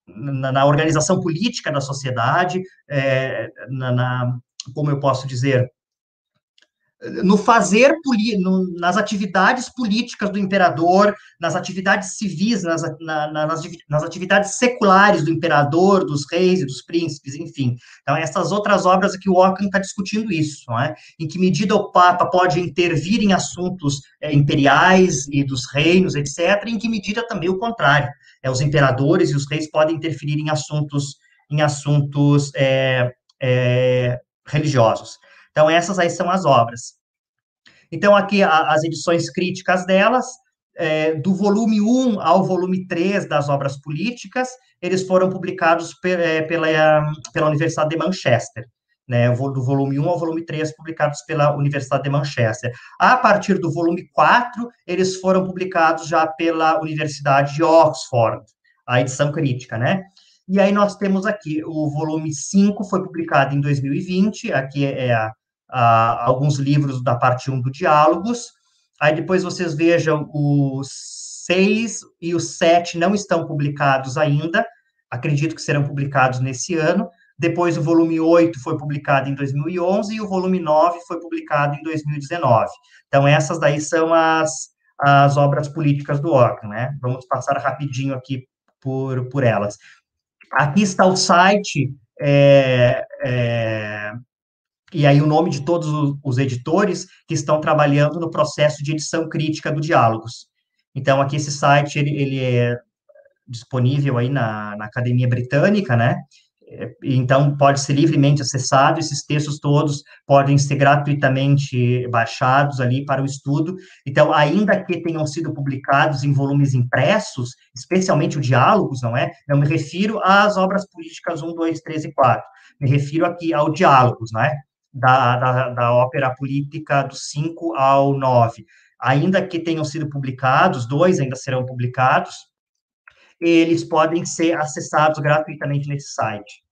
na, na, organização política da sociedade, é, na, na, como eu posso dizer, no fazer, no, nas atividades políticas do imperador, nas atividades civis, nas, na, nas, nas, atividades seculares do imperador, dos reis e dos príncipes, enfim. Então, essas outras obras aqui, o Ockham está discutindo isso, não é? Em que medida o Papa pode intervir em assuntos é, imperiais e dos reinos, etc., e em que medida também o contrário. É, os imperadores e os reis podem interferir em assuntos, em assuntos é, é, religiosos. Então, essas aí são as obras. Então, aqui a, as edições críticas delas, é, do volume 1 ao volume 3 das obras políticas, eles foram publicados é, pela, pela Universidade de Manchester. Né, do volume 1 ao volume 3, publicados pela Universidade de Manchester. A partir do volume 4, eles foram publicados já pela Universidade de Oxford, a edição crítica, né? E aí nós temos aqui o volume 5, foi publicado em 2020, aqui é a, a, alguns livros da parte 1 do Diálogos. Aí depois vocês vejam os 6 e o 7 não estão publicados ainda, acredito que serão publicados nesse ano. Depois o volume 8 foi publicado em 2011 e o volume 9 foi publicado em 2019. Então essas daí são as, as obras políticas do Ockham, né? Vamos passar rapidinho aqui por, por elas. Aqui está o site é, é, e aí o nome de todos os editores que estão trabalhando no processo de edição crítica do Diálogos. Então, aqui esse site, ele, ele é disponível aí na, na Academia Britânica, né? Então, pode ser livremente acessado, esses textos todos podem ser gratuitamente baixados ali para o estudo. Então, ainda que tenham sido publicados em volumes impressos, especialmente o Diálogos, não é? Não me refiro às obras políticas 1, 2, 3 e 4. Me refiro aqui ao Diálogos, não é? Da, da, da ópera política do 5 ao 9. Ainda que tenham sido publicados, dois ainda serão publicados, eles podem ser acessados gratuitamente nesse site.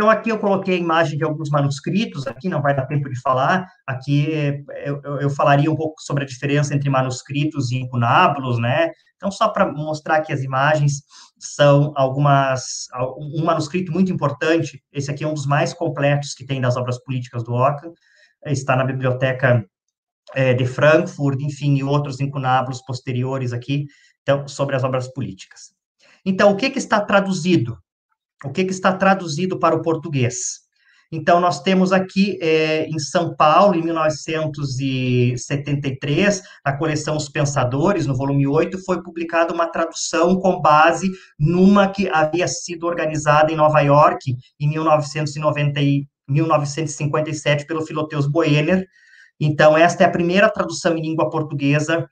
Então, aqui eu coloquei a imagem de alguns manuscritos, aqui não vai dar tempo de falar, aqui eu, eu falaria um pouco sobre a diferença entre manuscritos e incunábulos, né? Então, só para mostrar que as imagens são algumas, um manuscrito muito importante, esse aqui é um dos mais completos que tem das obras políticas do Ockham, está na biblioteca é, de Frankfurt, enfim, e outros incunábulos posteriores aqui, então, sobre as obras políticas. Então, o que, que está traduzido? O que, que está traduzido para o português? Então, nós temos aqui é, em São Paulo, em 1973, a coleção Os Pensadores, no volume 8, foi publicada uma tradução com base numa que havia sido organizada em Nova York em 1990, 1957 pelo Filoteus Boehner. Então, esta é a primeira tradução em língua portuguesa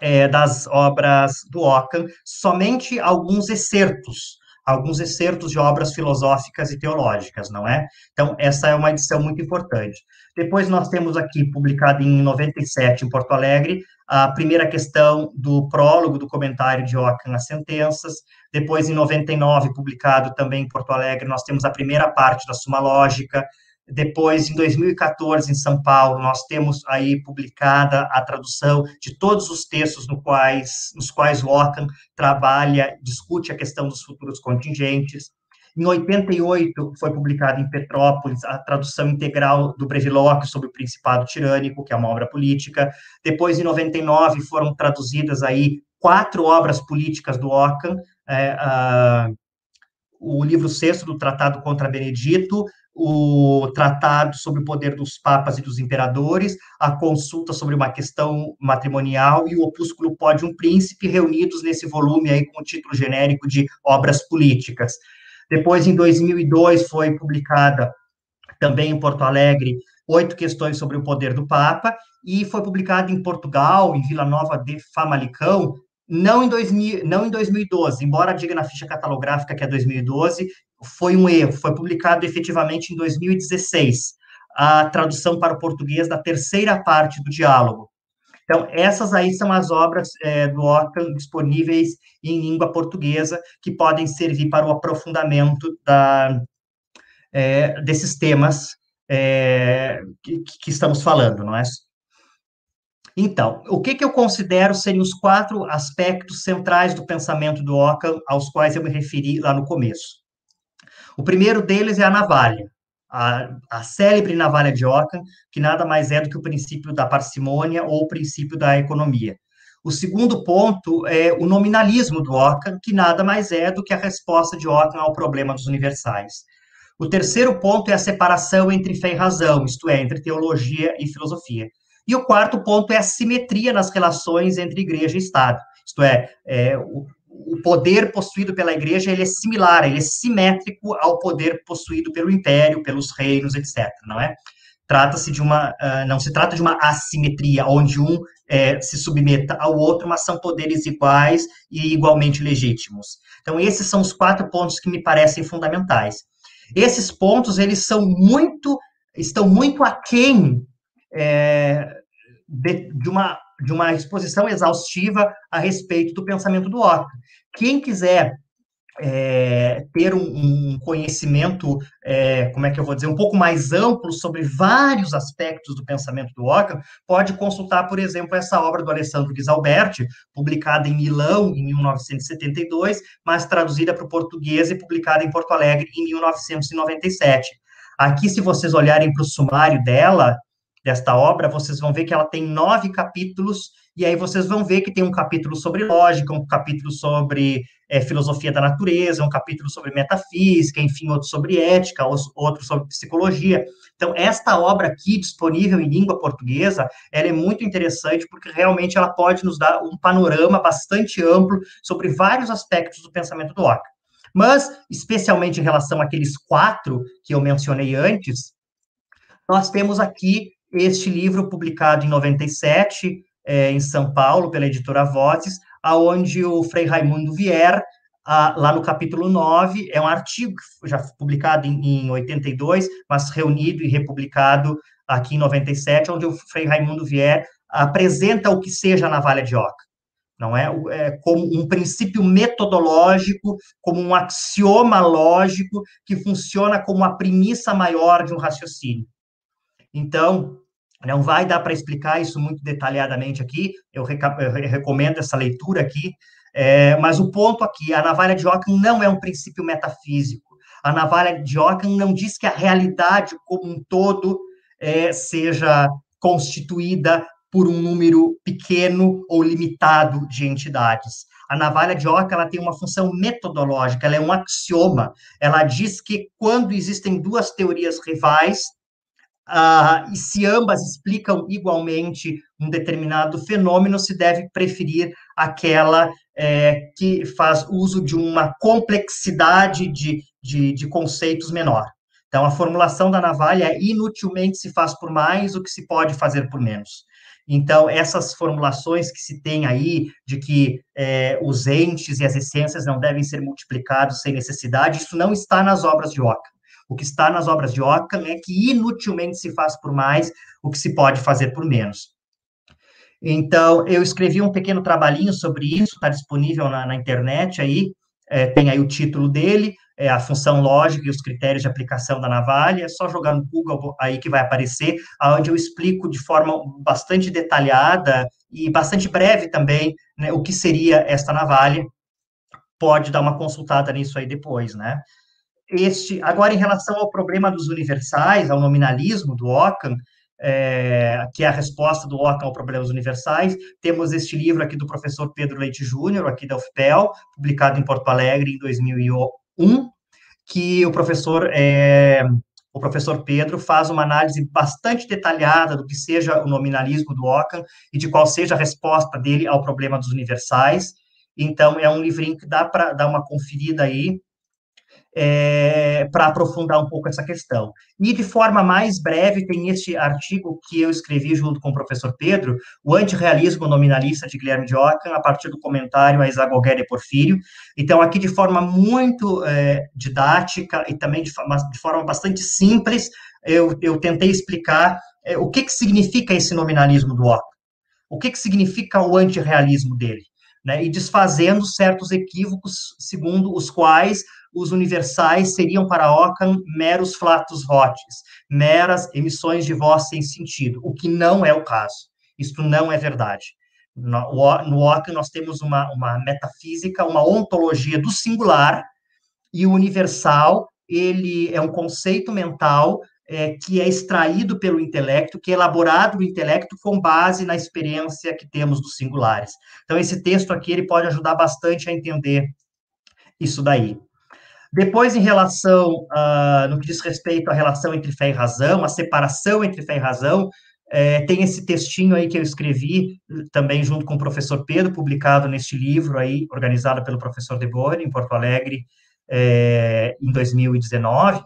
é, das obras do Ockham, somente alguns excertos alguns excertos de obras filosóficas e teológicas, não é? Então, essa é uma edição muito importante. Depois, nós temos aqui, publicado em 97, em Porto Alegre, a primeira questão do prólogo do comentário de Ockham às sentenças. Depois, em 99, publicado também em Porto Alegre, nós temos a primeira parte da Suma Lógica, depois, em 2014, em São Paulo, nós temos aí publicada a tradução de todos os textos no quais, nos quais Ockham trabalha, discute a questão dos futuros contingentes. Em 88, foi publicada em Petrópolis a tradução integral do Brevilóquio sobre o Principado Tirânico, que é uma obra política. Depois, em 99, foram traduzidas aí quatro obras políticas do Ockham, é, o livro sexto do Tratado contra Benedito, o tratado sobre o poder dos papas e dos imperadores, a consulta sobre uma questão matrimonial e o opúsculo um Príncipe, reunidos nesse volume aí com o título genérico de Obras Políticas. Depois, em 2002, foi publicada também em Porto Alegre oito questões sobre o poder do Papa, e foi publicada em Portugal, em Vila Nova de Famalicão, não em, 2000, não em 2012, embora diga na ficha catalográfica que é 2012, foi um erro, foi publicado efetivamente em 2016. a tradução para o português da terceira parte do diálogo. Então, essas aí são as obras é, do Ockham disponíveis em língua portuguesa que podem servir para o aprofundamento da, é, desses temas é, que, que, estamos falando, não é? Então, o que, que eu considero serem os quatro aspectos centrais do pensamento do Ockham, aos quais eu me referi lá no começo? O primeiro deles é a navalha a, a célebre navalha de Ockham, que nada mais é do que o princípio da parcimônia ou o princípio da economia. O segundo ponto é o nominalismo do Ockham, que nada mais é do que a resposta de Ockham ao problema dos universais. O terceiro ponto é a separação entre fé e razão, isto é, entre teologia e filosofia. E o quarto ponto é a simetria nas relações entre igreja e Estado, isto é, é o, o poder possuído pela igreja ele é similar, ele é simétrico ao poder possuído pelo império, pelos reinos, etc. Não é? Trata-se de uma, uh, não se trata de uma assimetria onde um é, se submeta ao outro, mas são poderes iguais e igualmente legítimos. Então esses são os quatro pontos que me parecem fundamentais. Esses pontos eles são muito, estão muito aquém é, de, de uma de uma exposição exaustiva a respeito do pensamento do Ockham. Quem quiser é, ter um, um conhecimento, é, como é que eu vou dizer, um pouco mais amplo sobre vários aspectos do pensamento do Ockham, pode consultar, por exemplo, essa obra do Alessandro Ghisalberti, publicada em Milão em 1972, mas traduzida para o português e publicada em Porto Alegre em 1997. Aqui, se vocês olharem para o sumário dela, desta obra, vocês vão ver que ela tem nove capítulos, e aí vocês vão ver que tem um capítulo sobre lógica, um capítulo sobre é, filosofia da natureza, um capítulo sobre metafísica, enfim, outro sobre ética, outro sobre psicologia. Então, esta obra aqui, disponível em língua portuguesa, ela é muito interessante, porque realmente ela pode nos dar um panorama bastante amplo sobre vários aspectos do pensamento do Ockham. Mas, especialmente em relação àqueles quatro que eu mencionei antes, nós temos aqui este livro publicado em 97, é, em São Paulo, pela editora Vozes, aonde o Frei Raimundo Vier, a, lá no capítulo 9, é um artigo já publicado em, em 82, mas reunido e republicado aqui em 97, onde o Frei Raimundo Vier apresenta o que seja a navalha de oca. Não é? é como um princípio metodológico, como um axioma lógico que funciona como a premissa maior de um raciocínio. Então, não vai dar para explicar isso muito detalhadamente aqui, eu, eu recomendo essa leitura aqui, é, mas o ponto aqui, a navalha de Ockham não é um princípio metafísico. A navalha de Ockham não diz que a realidade como um todo é, seja constituída por um número pequeno ou limitado de entidades. A navalha de Ockham ela tem uma função metodológica, ela é um axioma. Ela diz que quando existem duas teorias rivais, ah, e se ambas explicam igualmente um determinado fenômeno, se deve preferir aquela é, que faz uso de uma complexidade de, de, de conceitos menor. Então, a formulação da navalha é inutilmente se faz por mais o que se pode fazer por menos. Então, essas formulações que se tem aí, de que é, os entes e as essências não devem ser multiplicados sem necessidade, isso não está nas obras de Ockham. O que está nas obras de Ockham é que inutilmente se faz por mais o que se pode fazer por menos. Então, eu escrevi um pequeno trabalhinho sobre isso, está disponível na, na internet aí, é, tem aí o título dele, é, a função lógica e os critérios de aplicação da navalha, é só jogar no Google aí que vai aparecer, onde eu explico de forma bastante detalhada e bastante breve também, né, o que seria esta navalha, pode dar uma consultada nisso aí depois, né? Este, agora, em relação ao problema dos universais, ao nominalismo do Ockham, é, que é a resposta do Ockham ao problema dos universais, temos este livro aqui do professor Pedro Leite Júnior, aqui da UFPEL, publicado em Porto Alegre em 2001, que o professor, é, o professor Pedro faz uma análise bastante detalhada do que seja o nominalismo do Ockham e de qual seja a resposta dele ao problema dos universais. Então, é um livrinho que dá para dar uma conferida aí, é, é, para aprofundar um pouco essa questão. E de forma mais breve, tem este artigo que eu escrevi junto com o professor Pedro, o antirrealismo nominalista de Guilherme de Ockham, a partir do comentário a Isagoguera e Porfírio. Então, aqui de forma muito é, didática e também de, de, forma bastante simples, eu, eu tentei explicar é, o que, que significa esse nominalismo do Ockham, o que, que significa o antirrealismo dele né, e desfazendo certos equívocos segundo os quais os universais seriam para Ockham meros flatus rotis, meras emissões de voz sem sentido, o que não é o caso. Isto não é verdade. No, no Ockham nós temos uma, uma metafísica, uma ontologia do singular, e o universal, ele é um conceito mental é, que é extraído pelo intelecto, que é elaborado no intelecto com base na experiência que temos dos singulares. Então, esse texto aqui, ele pode ajudar bastante a entender isso daí. Depois, em relação, uh, no que diz respeito à relação entre fé e razão, a separação entre fé e razão, é, tem esse textinho aí que eu escrevi, também junto com o professor Pedro, publicado neste livro aí, organizado pelo professor De Boer, em Porto Alegre, é, em 2019,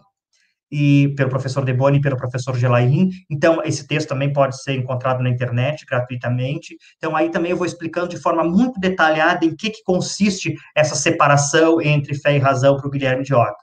e pelo professor Deboni e pelo professor Gelain. Então, esse texto também pode ser encontrado na internet gratuitamente. Então, aí também eu vou explicando de forma muito detalhada em que, que consiste essa separação entre fé e razão para o Guilherme de Ockham.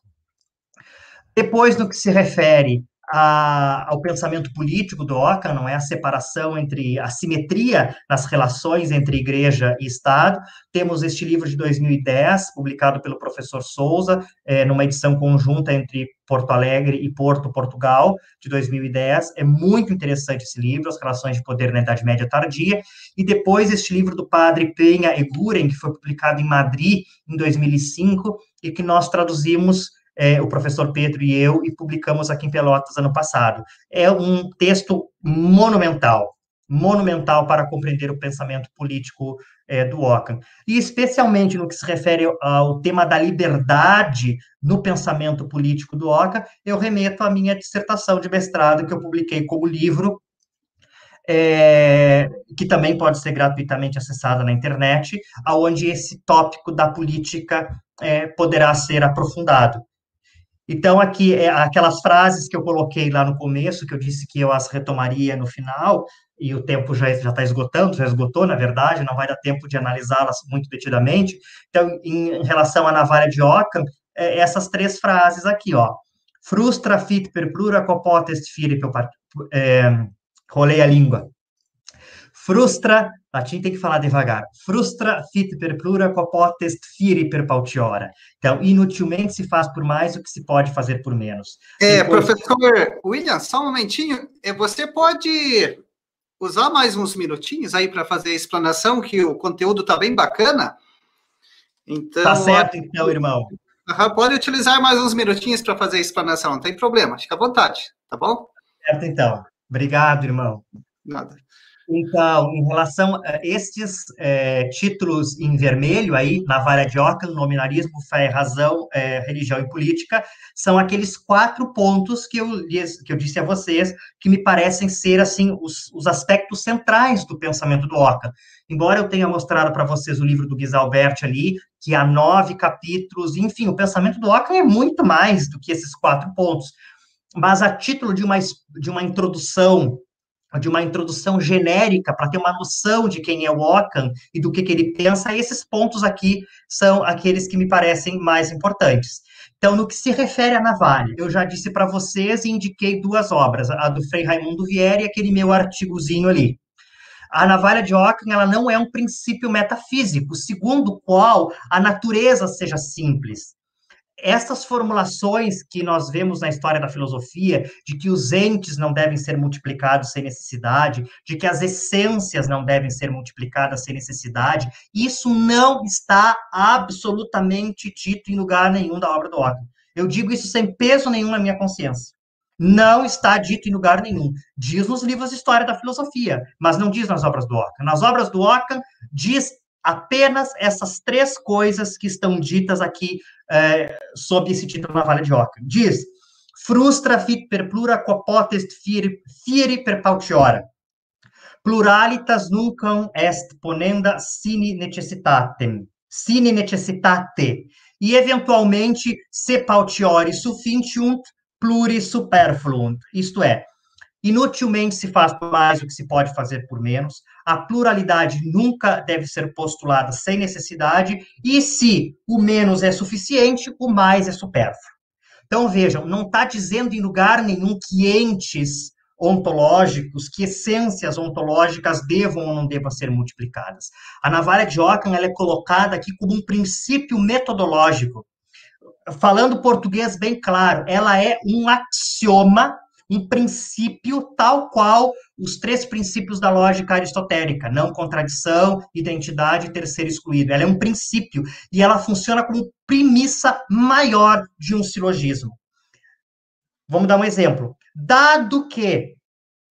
Depois, no que se refere a, ao pensamento político do Ockham, não é a separação entre a simetria nas relações entre igreja e Estado. Temos este livro de 2010, publicado pelo professor Souza, é, numa edição conjunta entre Porto Alegre e Porto, Portugal, de 2010. É muito interessante esse livro, As Relações de Poder na Idade Média Tardia. E depois este livro do padre Penha Eguren, que foi publicado em Madrid em 2005 e que nós traduzimos é, o professor Pedro e eu, e publicamos aqui em Pelotas ano passado. É um texto monumental, monumental para compreender o pensamento político é, do Ockham. E especialmente no que se refere ao tema da liberdade no pensamento político do Ockham, eu remeto à minha dissertação de mestrado que eu publiquei como livro, é, que também pode ser gratuitamente acessada na internet, aonde esse tópico da política é, poderá ser aprofundado. Então, aqui, é, aquelas frases que eu coloquei lá no começo, que eu disse que eu as retomaria no final, e o tempo já está esgotando, já esgotou, na verdade, não vai dar tempo de analisá-las muito detidamente. Então, em, em, relação à navalha de Ockham, é, essas três frases aqui, ó. Frustra fit per plura copotest fire, é, rolei a língua. Frustra Latim tem que falar devagar. Frustra fit per plura quopotest firi per pautiora. Então, inutilmente se faz por mais o que se pode fazer por menos. É, Depois... professor William, só um momentinho. É, você pode usar mais uns minutinhos aí para fazer a explanação, que o conteúdo está bem bacana. Então, tá certo, então, irmão. pode utilizar mais uns minutinhos para fazer a explanação, não tem problema, fica à vontade, tá bom? Certo, então. Obrigado, irmão. Nada. Então, em relação a estes é, títulos em vermelho aí, na vara de Ockham, nominalismo, fé, razão, é, religião e política, são aqueles quatro pontos que eu, que eu disse a vocês que me parecem ser, assim, os, os aspectos centrais do pensamento do Ockham. Embora eu tenha mostrado para vocês o livro do Guisalbert ali, que há nove capítulos, enfim, o pensamento do Ockham é muito mais do que esses quatro pontos. Mas a título de uma, de uma introdução de uma introdução genérica para ter uma noção de quem é o Ockham e do que, que ele pensa, esses pontos aqui são aqueles que me parecem mais importantes. Então, no que se refere à navalha, eu já disse para vocês e indiquei duas obras, a do Frei Raimundo Vieira e aquele meu artigozinho ali. A navalha de Ockham, ela não é um princípio metafísico, segundo o qual a natureza seja simples essas formulações que nós vemos na história da filosofia, de que os entes não devem ser multiplicados sem necessidade, de que as essências não devem ser multiplicadas sem necessidade, isso não está absolutamente dito em lugar nenhum da obra do Ockham. Eu digo isso sem peso nenhum na minha consciência. Não está dito em lugar nenhum. Diz nos livros de história da filosofia, mas não diz nas obras do Ockham. Nas obras do Ockham, diz apenas essas três coisas que estão ditas aqui é, sob esse título na Vale de Oca. Diz, frustra fit per plura quopotest fieri, per pautiora. Pluralitas nunquam est ponenda sine necessitatem. Sine necessitate. e, eventualmente, se pautiori sufficiunt pluris superfluunt, isto é, inutilmente se faz mais do que se pode fazer por menos, a pluralidade nunca deve ser postulada sem necessidade, e se o menos é suficiente, o mais é supérfluo. Então, vejam, não está dizendo em lugar nenhum que entes ontológicos, que essências ontológicas devam ou não devam ser multiplicadas. A navalha de Ockham ela é colocada aqui como um princípio metodológico. Falando português bem claro, ela é um axioma, um princípio tal qual os três princípios da lógica aristotélica, não contradição, identidade e terceiro excluído. Ela é um princípio e ela funciona como premissa maior de um silogismo. Vamos dar um exemplo. Dado que,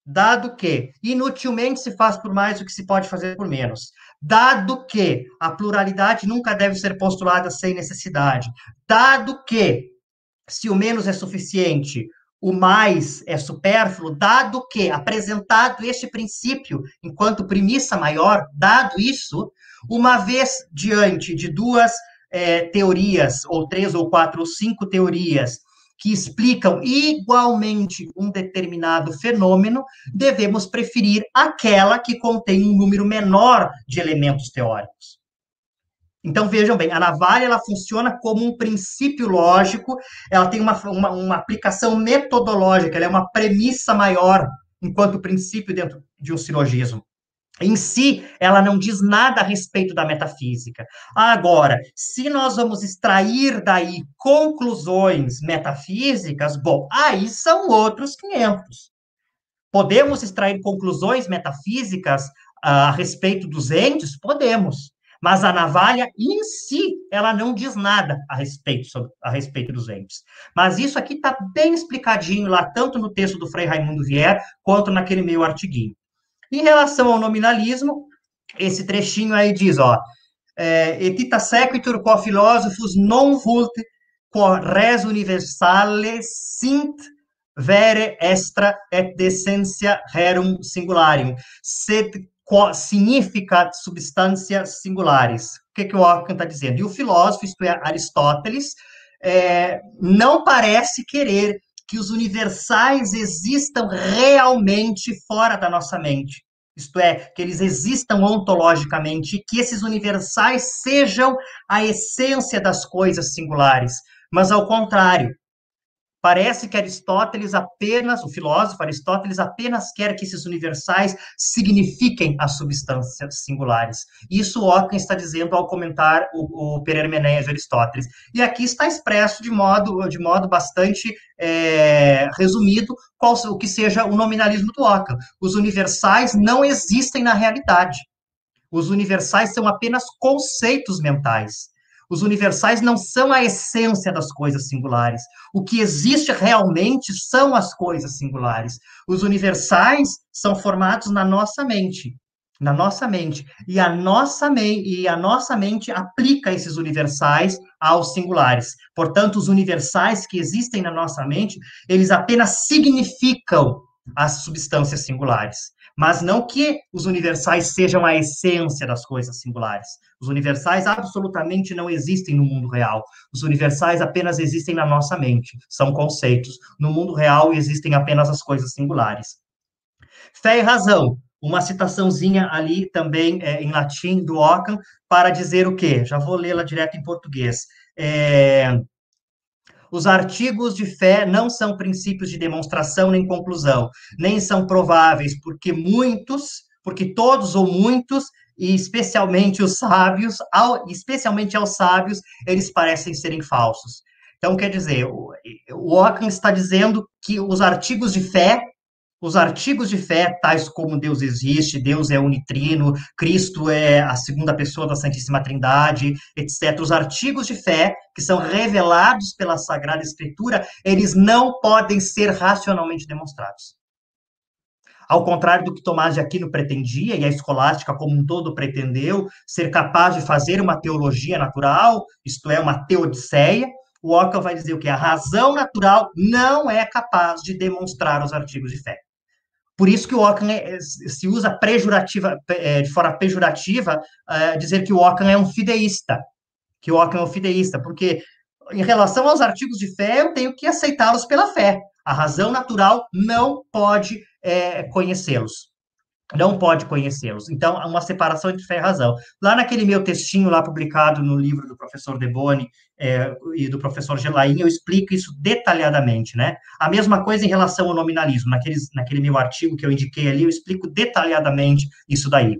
dado que inutilmente se faz por mais do que se pode fazer por menos, dado que a pluralidade nunca deve ser postulada sem necessidade, dado que se o menos é suficiente, o mais é supérfluo, dado que, apresentado este princípio enquanto premissa maior, dado isso, uma vez diante de duas é, teorias, ou três, ou quatro, ou cinco teorias, que explicam igualmente um determinado fenômeno, devemos preferir aquela que contém um número menor de elementos teóricos. Então, vejam bem, a navalha ela funciona como um princípio lógico, ela tem uma, uma, uma aplicação metodológica, ela é uma premissa maior enquanto princípio dentro de um silogismo. Em si, ela não diz nada a respeito da metafísica. Agora, se nós vamos extrair daí conclusões metafísicas, bom, aí são outros 500. Podemos extrair conclusões metafísicas uh, a respeito dos entes? Podemos. Mas a navalha em si, ela não diz nada a respeito, sobre, a respeito dos entes. Mas isso aqui está bem explicadinho lá, tanto no texto do Frei Raimundo Vier, quanto naquele meu artiguinho. Em relação ao nominalismo, esse trechinho aí diz, ó, é, etita sequitur quo philosophus non vult quo res universale sint vere extra et decência rerum singularium, sed significat substância singulares. O que, que o Ockham está dizendo? E o filósofo, isto é, Aristóteles, é, não parece querer que os universais existam realmente fora da nossa mente. Isto é, que eles existam ontologicamente e que esses universais sejam a essência das coisas singulares. Mas, ao contrário, Parece que Aristóteles apenas, o filósofo Aristóteles apenas quer que esses universais signifiquem as substâncias singulares. Isso Ockham está dizendo ao comentar o, o Perermenéia de Aristóteles. E aqui está expresso de modo, de modo bastante é, resumido qual o que seja o nominalismo do Ockham. Os universais não existem na realidade. Os universais são apenas conceitos mentais. Os universais não são a essência das coisas singulares. O que existe realmente são as coisas singulares. Os universais são formados na nossa mente. Na nossa mente. E a nossa, me e a nossa mente aplica esses universais aos singulares. Portanto, os universais que existem na nossa mente, eles apenas significam as substâncias singulares mas não que os universais sejam a essência das coisas singulares. Os universais absolutamente não existem no mundo real. Os universais apenas existem na nossa mente, são conceitos. No mundo real existem apenas as coisas singulares. Fé e razão. Uma citaçãozinha ali também é, em latim do Ockham para dizer o quê? Já vou lê-la direto em português. É, os artigos de fé não são princípios de demonstração nem conclusão, nem são prováveis, porque muitos, porque todos ou muitos, e especialmente os sábios, ao, especialmente aos sábios, eles parecem serem falsos. Então, quer dizer, o, o Ockham está dizendo que os artigos de fé os artigos de fé, tais como Deus existe, Deus é unitrino, Cristo é a segunda pessoa da Santíssima Trindade, etc. Os artigos de fé que são revelados pela Sagrada Escritura, eles não podem ser racionalmente demonstrados. Ao contrário do que Tomás de Aquino pretendia, e a escolástica como um todo pretendeu, ser capaz de fazer uma teologia natural, isto é, uma teodiceia, o Ockham vai dizer o que? A razão natural não é capaz de demonstrar os artigos de fé. Por isso que o Ockham é, se usa pejorativa, é, de forma pejorativa, é, dizer que o Ockham é um fideísta. que o Ockham é um fideísta, porque em relação aos artigos de fé, eu tenho que aceitá-los pela fé. A razão natural não pode é, conhecê-los. Não pode conhecê-los. Então, há uma separação entre fé e razão. Lá naquele meu textinho lá publicado no livro do professor Deboni é, e do professor Gelain, eu explico isso detalhadamente, né? A mesma coisa em relação ao nominalismo. Naqueles, naquele meu artigo que eu indiquei ali, eu explico detalhadamente isso daí.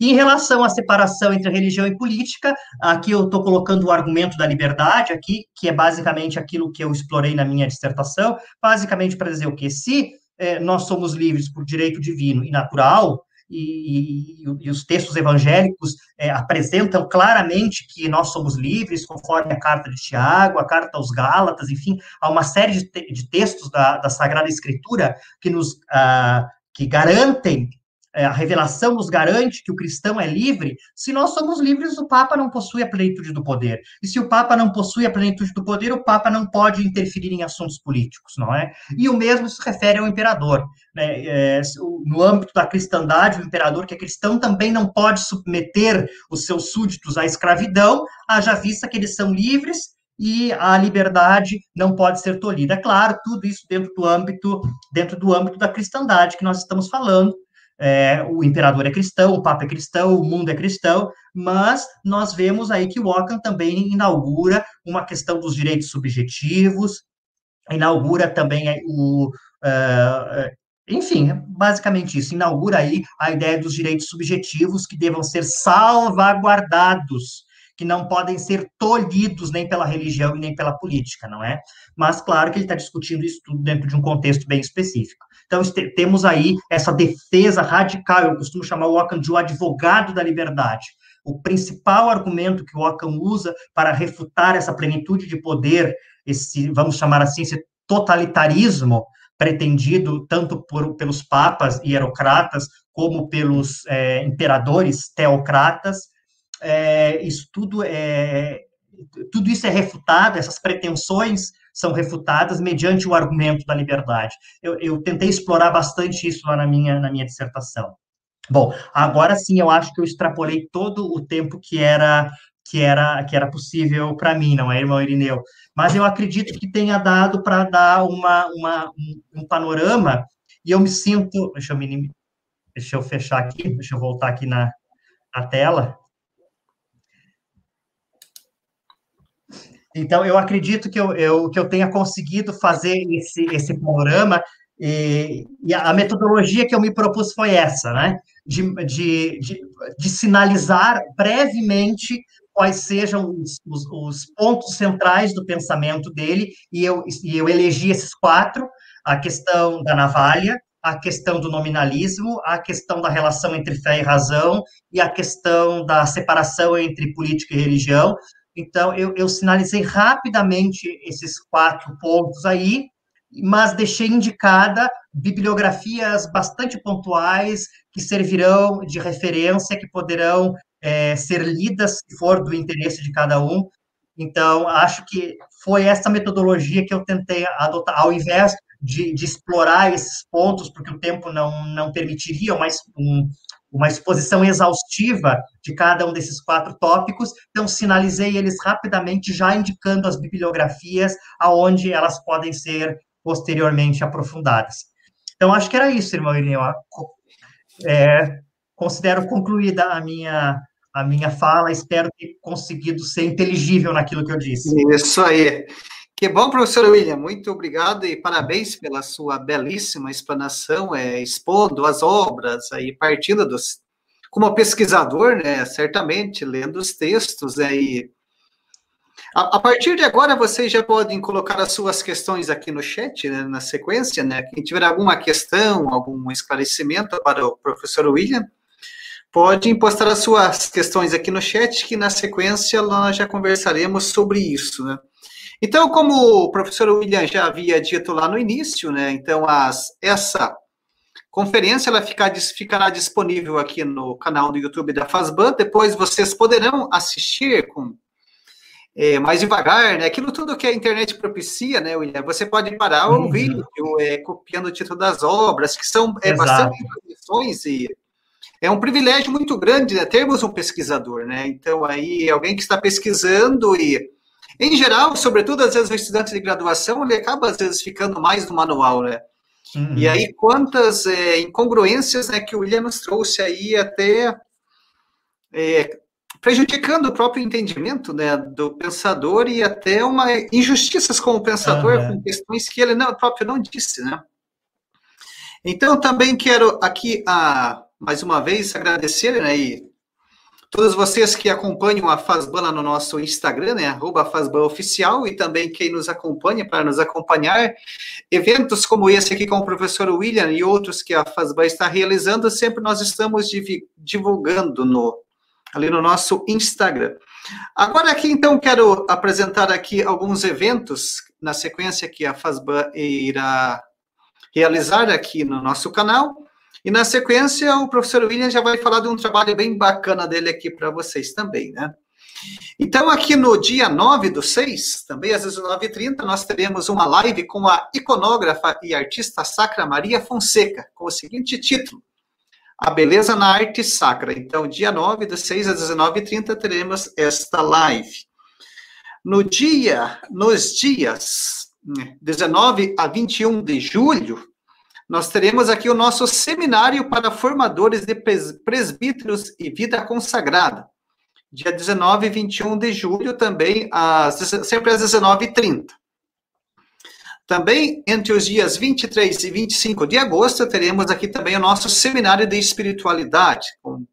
E em relação à separação entre religião e política, aqui eu estou colocando o argumento da liberdade aqui, que é basicamente aquilo que eu explorei na minha dissertação, basicamente para dizer o que se é, nós somos livres por direito divino e natural, e, e, e os textos evangélicos é, apresentam claramente que nós somos livres, conforme a carta de Tiago, a carta aos Gálatas, enfim, há uma série de, te de textos da, da, Sagrada Escritura que nos ah, que garantem a revelação nos garante que o cristão é livre, se nós somos livres, o Papa não possui a plenitude do poder. E se o Papa não possui a plenitude do poder, o Papa não pode interferir em assuntos políticos, não é? E o mesmo se refere ao imperador. Né? É, no âmbito da cristandade, o imperador que é cristão também não pode submeter os seus súditos à escravidão, haja vista que eles são livres e a liberdade não pode ser tolhida. É claro, tudo isso dentro do âmbito dentro do âmbito da cristandade que nós estamos falando, é, o imperador é cristão, o papa é cristão, o mundo é cristão, mas nós vemos aí que o Ockham também inaugura uma questão dos direitos subjetivos, inaugura também o. Uh, enfim, basicamente isso, inaugura aí a ideia dos direitos subjetivos que devam ser salvaguardados, que não podem ser tolhidos nem pela religião e nem pela política, não é? Mas claro que ele está discutindo isso tudo dentro de um contexto bem específico. Então, temos aí essa defesa radical, eu costumo chamar o Ockham de o advogado da liberdade. O principal argumento que o Ockham usa para refutar essa plenitude de poder, esse, vamos chamar assim, esse totalitarismo pretendido tanto por, pelos papas e hierocratas, como pelos é, imperadores teocratas, é, isso tudo é tudo isso é refutado, essas pretensões são refutadas mediante o argumento da liberdade. Eu, eu tentei explorar bastante isso lá na minha, na minha dissertação. Bom, agora sim eu acho que eu extrapolei todo o tempo que era que era que era possível para mim, não é, irmão Irineu? Mas eu acredito que tenha dado para dar uma, uma um, panorama e eu me sinto, deixa eu, me, deixa eu fechar aqui, deixa eu voltar aqui na, na tela. Então, eu acredito que eu, eu, que eu tenha conseguido fazer esse, esse panorama, e, e, a metodologia que eu me propus foi essa, né? De, de, de, de sinalizar brevemente quais sejam os, os, os, pontos centrais do pensamento dele, e eu, e eu elegi esses quatro: a questão da navalha, a questão do nominalismo, a questão da relação entre fé e razão, e a questão da separação entre política e religião, então, eu, eu sinalizei rapidamente esses quatro pontos aí, mas deixei indicada bibliografias bastante pontuais que servirão de referência, que poderão é, ser lidas se for do interesse de cada um. Então, acho que foi essa metodologia que eu tentei adotar, ao invés de, de explorar esses pontos, porque o tempo não, não permitiria mais um, uma exposição exaustiva de cada um desses quatro tópicos, então sinalizei eles rapidamente, já indicando as bibliografias aonde elas podem ser posteriormente aprofundadas. Então, acho que era isso, irmão Irineu. É, considero concluída a minha, a minha fala, espero ter conseguido ser inteligível naquilo que eu disse. Isso aí. Que bom, professor William, muito obrigado e parabéns pela sua belíssima explanação, é, expondo as obras, aí, partindo dos. Como pesquisador, né, certamente, lendo os textos, aí. Né, a, a, partir de agora, vocês já podem colocar as suas questões aqui no chat, né, na sequência, né? Quem tiver alguma questão, algum esclarecimento para o professor William, pode postar as suas questões aqui no chat, que na sequência nós já conversaremos sobre isso, né? Então, como o professor William já havia dito lá no início, né? Então, as, essa conferência ela ficar, ficará disponível aqui no canal do YouTube da Fazban. Depois vocês poderão assistir com é, mais devagar, né? Aquilo tudo que a internet propicia, né, William? Você pode parar o uhum. vídeo, é, copiando o título das obras, que são é, bastante informações e é um privilégio muito grande né, termos um pesquisador, né? Então, aí, alguém que está pesquisando e, em geral, sobretudo, às vezes, o estudante de graduação, ele acaba, às vezes, ficando mais no manual, né? Uhum. E aí, quantas é, incongruências né, que o William nos trouxe aí, até é, prejudicando o próprio entendimento né, do pensador e até uma injustiças com o pensador, uhum. com questões que ele não, próprio não disse, né? Então, também quero aqui, ah, mais uma vez, agradecer, né, e todos vocês que acompanham a Fazban no nosso Instagram, né, arroba e também quem nos acompanha, para nos acompanhar, eventos como esse aqui com o professor William e outros que a Fazban está realizando, sempre nós estamos divulgando no, ali no nosso Instagram. Agora aqui, então, quero apresentar aqui alguns eventos, na sequência que a Fazban irá realizar aqui no nosso canal. E na sequência, o professor William já vai falar de um trabalho bem bacana dele aqui para vocês também, né? Então, aqui no dia 9 do 6, também às 19h30, nós teremos uma live com a iconógrafa e artista sacra Maria Fonseca, com o seguinte título: A Beleza na Arte Sacra. Então, dia 9 do 6 às 19h30, teremos esta live. No dia, nos dias 19 a 21 de julho, nós teremos aqui o nosso seminário para formadores de presbíteros e vida consagrada. Dia 19 e 21 de julho, também, às, sempre às 19h30. Também, entre os dias 23 e 25 de agosto, teremos aqui também o nosso seminário de espiritualidade, com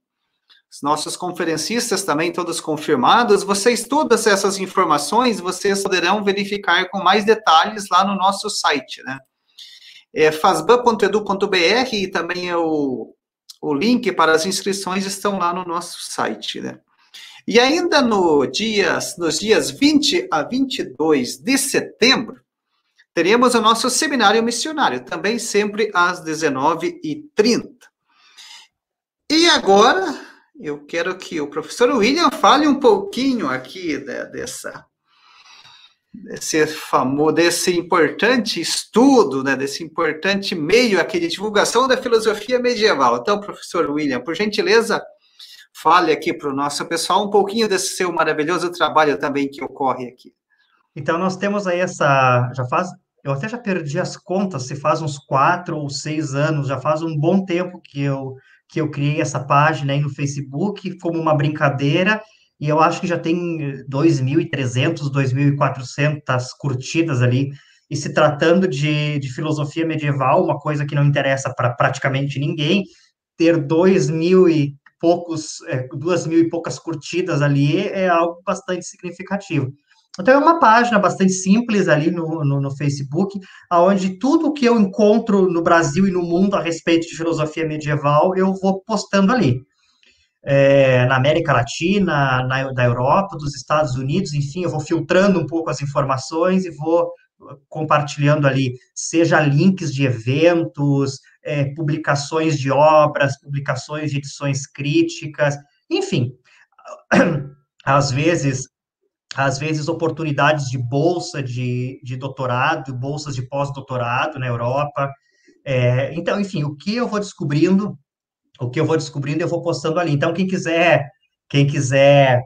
os nossos conferencistas também todos confirmados. Vocês, todas essas informações, vocês poderão verificar com mais detalhes lá no nosso site, né? É fazban.edu.br e também o, o link para as inscrições estão lá no nosso site, né? E ainda no dias, nos dias 20 a 22 de setembro, teremos o nosso seminário missionário, também sempre às 19h30. E agora, eu quero que o professor William fale um pouquinho aqui né, dessa desse famoso, desse importante estudo, né, desse importante meio aqui de divulgação da filosofia medieval. Então, professor William, por gentileza, fale aqui para o nosso pessoal um pouquinho desse seu maravilhoso trabalho também que ocorre aqui. Então, nós temos aí essa, já faz, eu até já perdi as contas, se faz uns quatro ou seis anos, já faz um bom tempo que eu que eu criei essa página aí no Facebook como uma brincadeira, e eu acho que já tem 2.300, 2.400 curtidas ali, e se tratando de, de filosofia medieval, uma coisa que não interessa para praticamente ninguém, ter dois mil e poucos, é, duas mil e poucas curtidas ali é algo bastante significativo. Então, é uma página bastante simples ali no, no, no Facebook, onde tudo que eu encontro no Brasil e no mundo a respeito de filosofia medieval, eu vou postando ali. É, na América Latina, na, da Europa, dos Estados Unidos, enfim, eu vou filtrando um pouco as informações e vou compartilhando ali, seja links de eventos, é, publicações de obras, publicações de edições críticas, enfim, às vezes às vezes, oportunidades de bolsa de, de doutorado, bolsas de pós-doutorado na Europa. É, então, enfim, o que eu vou descobrindo, o que eu vou descobrindo, eu vou postando ali. Então, quem quiser, quem quiser,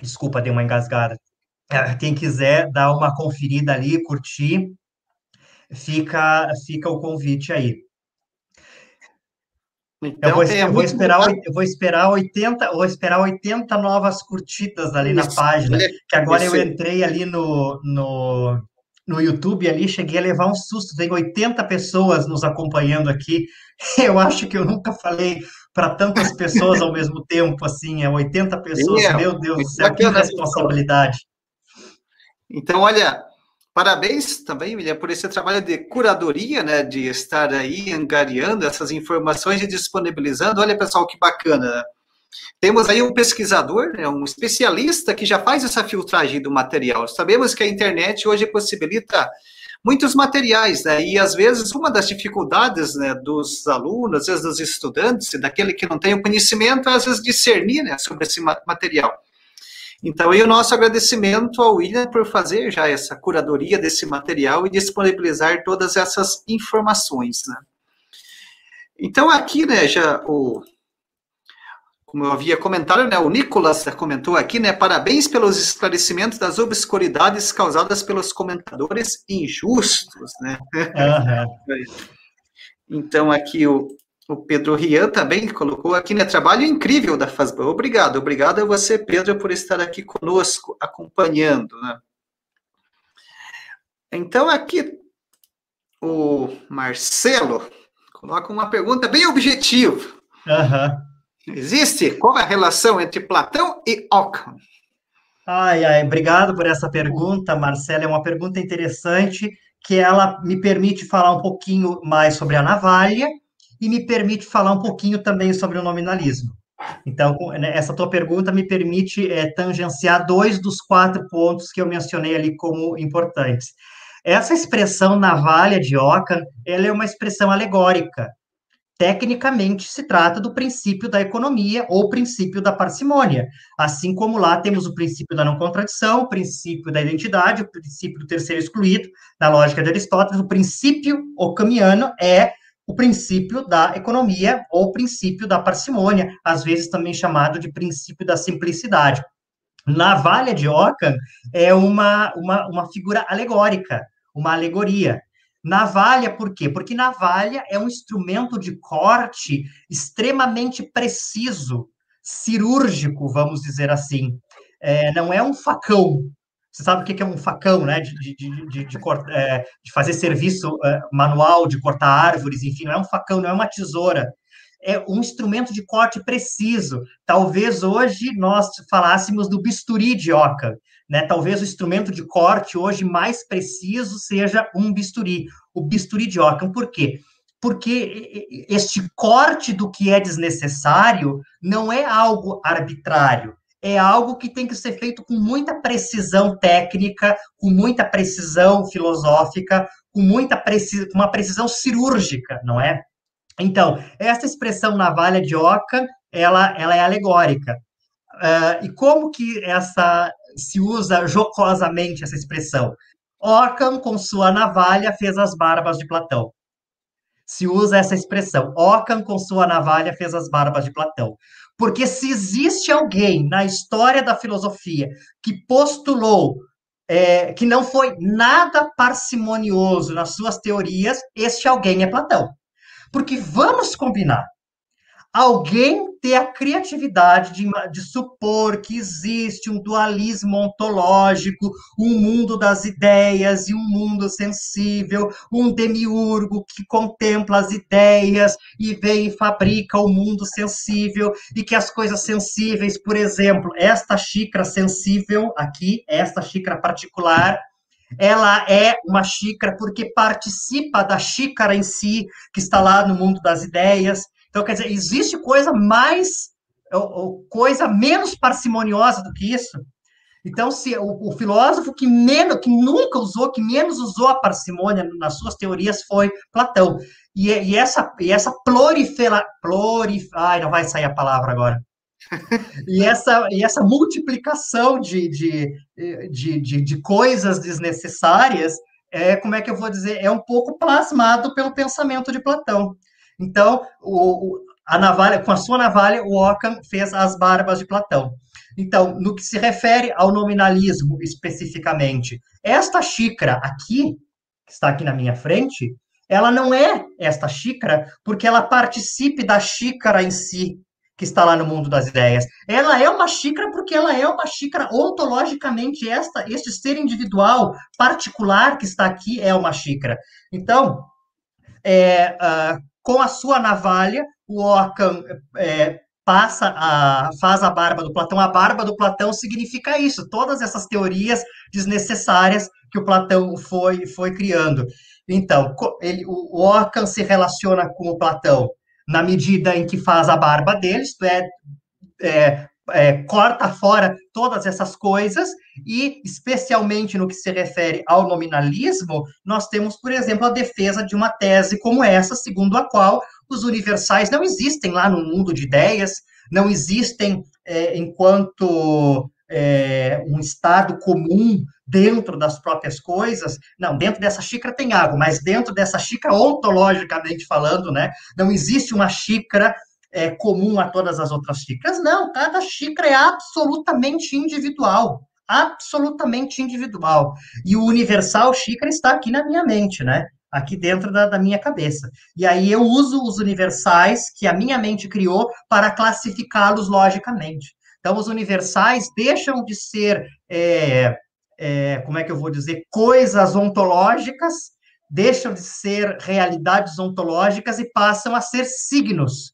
desculpa, dei uma engasgada. É, quem quiser dar uma conferida ali, curtir, fica, fica o convite aí. Então, eu, vou, é eu, vou esperar, eu vou esperar 80, vou esperar 80 novas curtidas ali isso, na página, que agora isso. eu entrei ali no, no, no YouTube ali, cheguei a levar um susto, tem 80 pessoas nos acompanhando aqui. Eu acho que eu nunca falei para tantas pessoas ao mesmo tempo, assim, é 80 pessoas, é, meu Deus do céu, que responsabilidade. Então, olha, Parabéns também, William, por esse trabalho de curadoria, né, de estar aí angariando essas informações e disponibilizando. Olha, pessoal, que bacana. Temos aí um pesquisador, né, um especialista que já faz essa filtragem do material. Sabemos que a internet hoje possibilita muitos materiais, né, e às vezes uma das dificuldades, né, dos alunos, às vezes dos estudantes, daquele que não tem o conhecimento, é às vezes discernir, né, sobre esse material. Então, e o nosso agradecimento ao William por fazer já essa curadoria desse material e disponibilizar todas essas informações. Né? Então, aqui, né, já o. Como eu havia comentado, né, o Nicolas comentou aqui, né, parabéns pelos esclarecimentos das obscuridades causadas pelos comentadores injustos, né? Uhum. então, aqui o, o Pedro Rian também colocou aqui, né, trabalho incrível da FASBAN. Obrigado, obrigado a você, Pedro, por estar aqui conosco, acompanhando, né? Então, aqui, o Marcelo coloca uma pergunta bem objetiva. Uhum. Existe? Qual a relação entre Platão e Ockham? Ai, ai, obrigado por essa pergunta, Marcela. É uma pergunta interessante que ela me permite falar um pouquinho mais sobre a navalha e me permite falar um pouquinho também sobre o nominalismo. Então, né, essa tua pergunta me permite é, tangenciar dois dos quatro pontos que eu mencionei ali como importantes. Essa expressão navalha de Ockham, ela é uma expressão alegórica. Tecnicamente, se trata do princípio da economia ou princípio da parcimônia. Assim como lá temos o princípio da não contradição, o princípio da identidade, o princípio do terceiro excluído, na lógica de Aristóteles, o princípio ocamiano é o princípio da economia ou princípio da parcimônia, às vezes também chamado de princípio da simplicidade. Navalha de Ockham é uma, uma, uma figura alegórica, uma alegoria. Navalha, por quê? Porque navalha é um instrumento de corte extremamente preciso, cirúrgico, vamos dizer assim. É, não é um facão. Você sabe o que é um facão, né? De, de, de, de, de, é, fazer serviço é, manual, de cortar árvores, enfim, não é um facão, não é uma tesoura. É um instrumento de corte preciso. Talvez hoje nós falássemos do bisturi de oca, né? Talvez o instrumento de corte hoje mais preciso seja um bisturi, o bisturi de Ockham. Por quê? Porque este corte do que é desnecessário não é algo arbitrário, é algo que tem que ser feito com muita precisão técnica, com muita precisão filosófica, com muita precisão, uma precisão cirúrgica, não é? Então, essa expressão navalha de Ockham, ela, ela é alegórica. Uh, e como que essa se usa jocosamente essa expressão? Ockham, com sua navalha, fez as barbas de Platão. Se usa essa expressão. Ockham, com sua navalha, fez as barbas de Platão. Porque se existe alguém na história da filosofia que postulou é, que não foi nada parcimonioso nas suas teorias, este alguém é Platão. Porque vamos combinar, alguém ter a criatividade de, de, supor que existe um dualismo ontológico, um mundo das ideias e um mundo sensível, um demiurgo que contempla as ideias e vem e fabrica o mundo sensível, e que as coisas sensíveis, por exemplo, esta xícara sensível aqui, esta xícara particular, ela é uma xícara porque participa da xícara em si, que está lá no mundo das ideias. Então, quer dizer, existe coisa mais, ou, coisa menos parcimoniosa do que isso? Então, se o, o, filósofo que menos, que nunca usou, que menos usou a parcimônia nas suas teorias foi Platão. E, e essa, e essa prolifera, plurif, ai, não vai sair a palavra agora e, essa, e essa multiplicação de, de, de, de, de coisas desnecessárias, é, como é que eu vou dizer, é um pouco plasmado pelo pensamento de Platão. Então, o, a navalha, com a sua navalha, o Ockham fez as barbas de Platão. Então, no que se refere ao nominalismo especificamente, esta xícara aqui, que está aqui na minha frente, ela não é esta xícara porque ela participe da xícara em si, que está lá no mundo das ideias. Ela é uma xícara porque ela é uma xícara ontologicamente esta, este ser individual particular que está aqui é uma xícara. Então, é, uh, com a sua navalha, o Ockham é, passa a faz a barba do Platão. A barba do Platão significa isso. Todas essas teorias desnecessárias que o Platão foi foi criando. Então, ele, o Ockham se relaciona com o Platão na medida em que faz a barba deles, é, é, é, corta fora todas essas coisas, e especialmente no que se refere ao nominalismo, nós temos, por exemplo, a defesa de uma tese como essa, segundo a qual os universais não existem lá no mundo de ideias, não existem é, enquanto é, um estado comum dentro das próprias coisas, não, dentro dessa xícara tem água, mas dentro dessa xícara, ontologicamente falando, né, não existe uma xícara é, comum a todas as outras xícaras. Não, cada xícara é absolutamente individual. Absolutamente individual. E o universal xícara está aqui na minha mente, né? Aqui dentro da, da minha cabeça. E aí eu uso os universais que a minha mente criou para classificá-los logicamente. Então, os universais deixam de ser, é, é, como é que eu vou dizer, coisas ontológicas, deixam de ser realidades ontológicas e passam a ser signos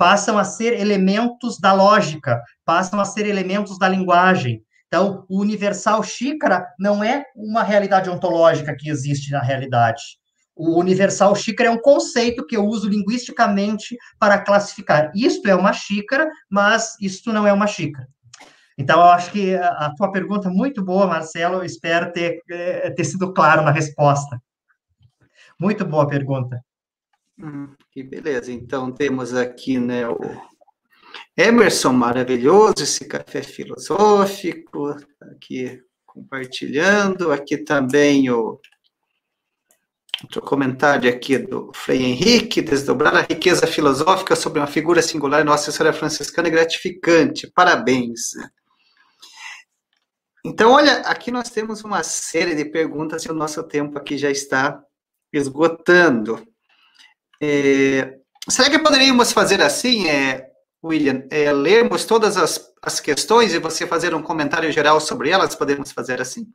passam a ser elementos da lógica, passam a ser elementos da linguagem. Então, o universal xícara não é uma realidade ontológica que existe na realidade. O universal xícara é um conceito que eu uso linguisticamente para classificar. Isto é uma xícara, mas isto não é uma xícara. Então, eu acho que a tua pergunta é muito boa, Marcelo. Eu espero ter, eh, ter sido claro na resposta. Muito boa pergunta. Que beleza. Então temos aqui né, o Emerson maravilhoso, esse café filosófico, tá aqui compartilhando. Aqui também o outro comentário aqui do Frei Henrique, desdobrar a riqueza filosófica sobre uma figura singular, Nossa Senhora Franciscana é gratificante. Parabéns. Então, olha, aqui nós temos uma série de perguntas e o nosso tempo aqui já está esgotando. É, será que poderíamos fazer assim, é, William? É, lermos todas as, as questões e você fazer um comentário geral sobre elas? Podemos fazer assim?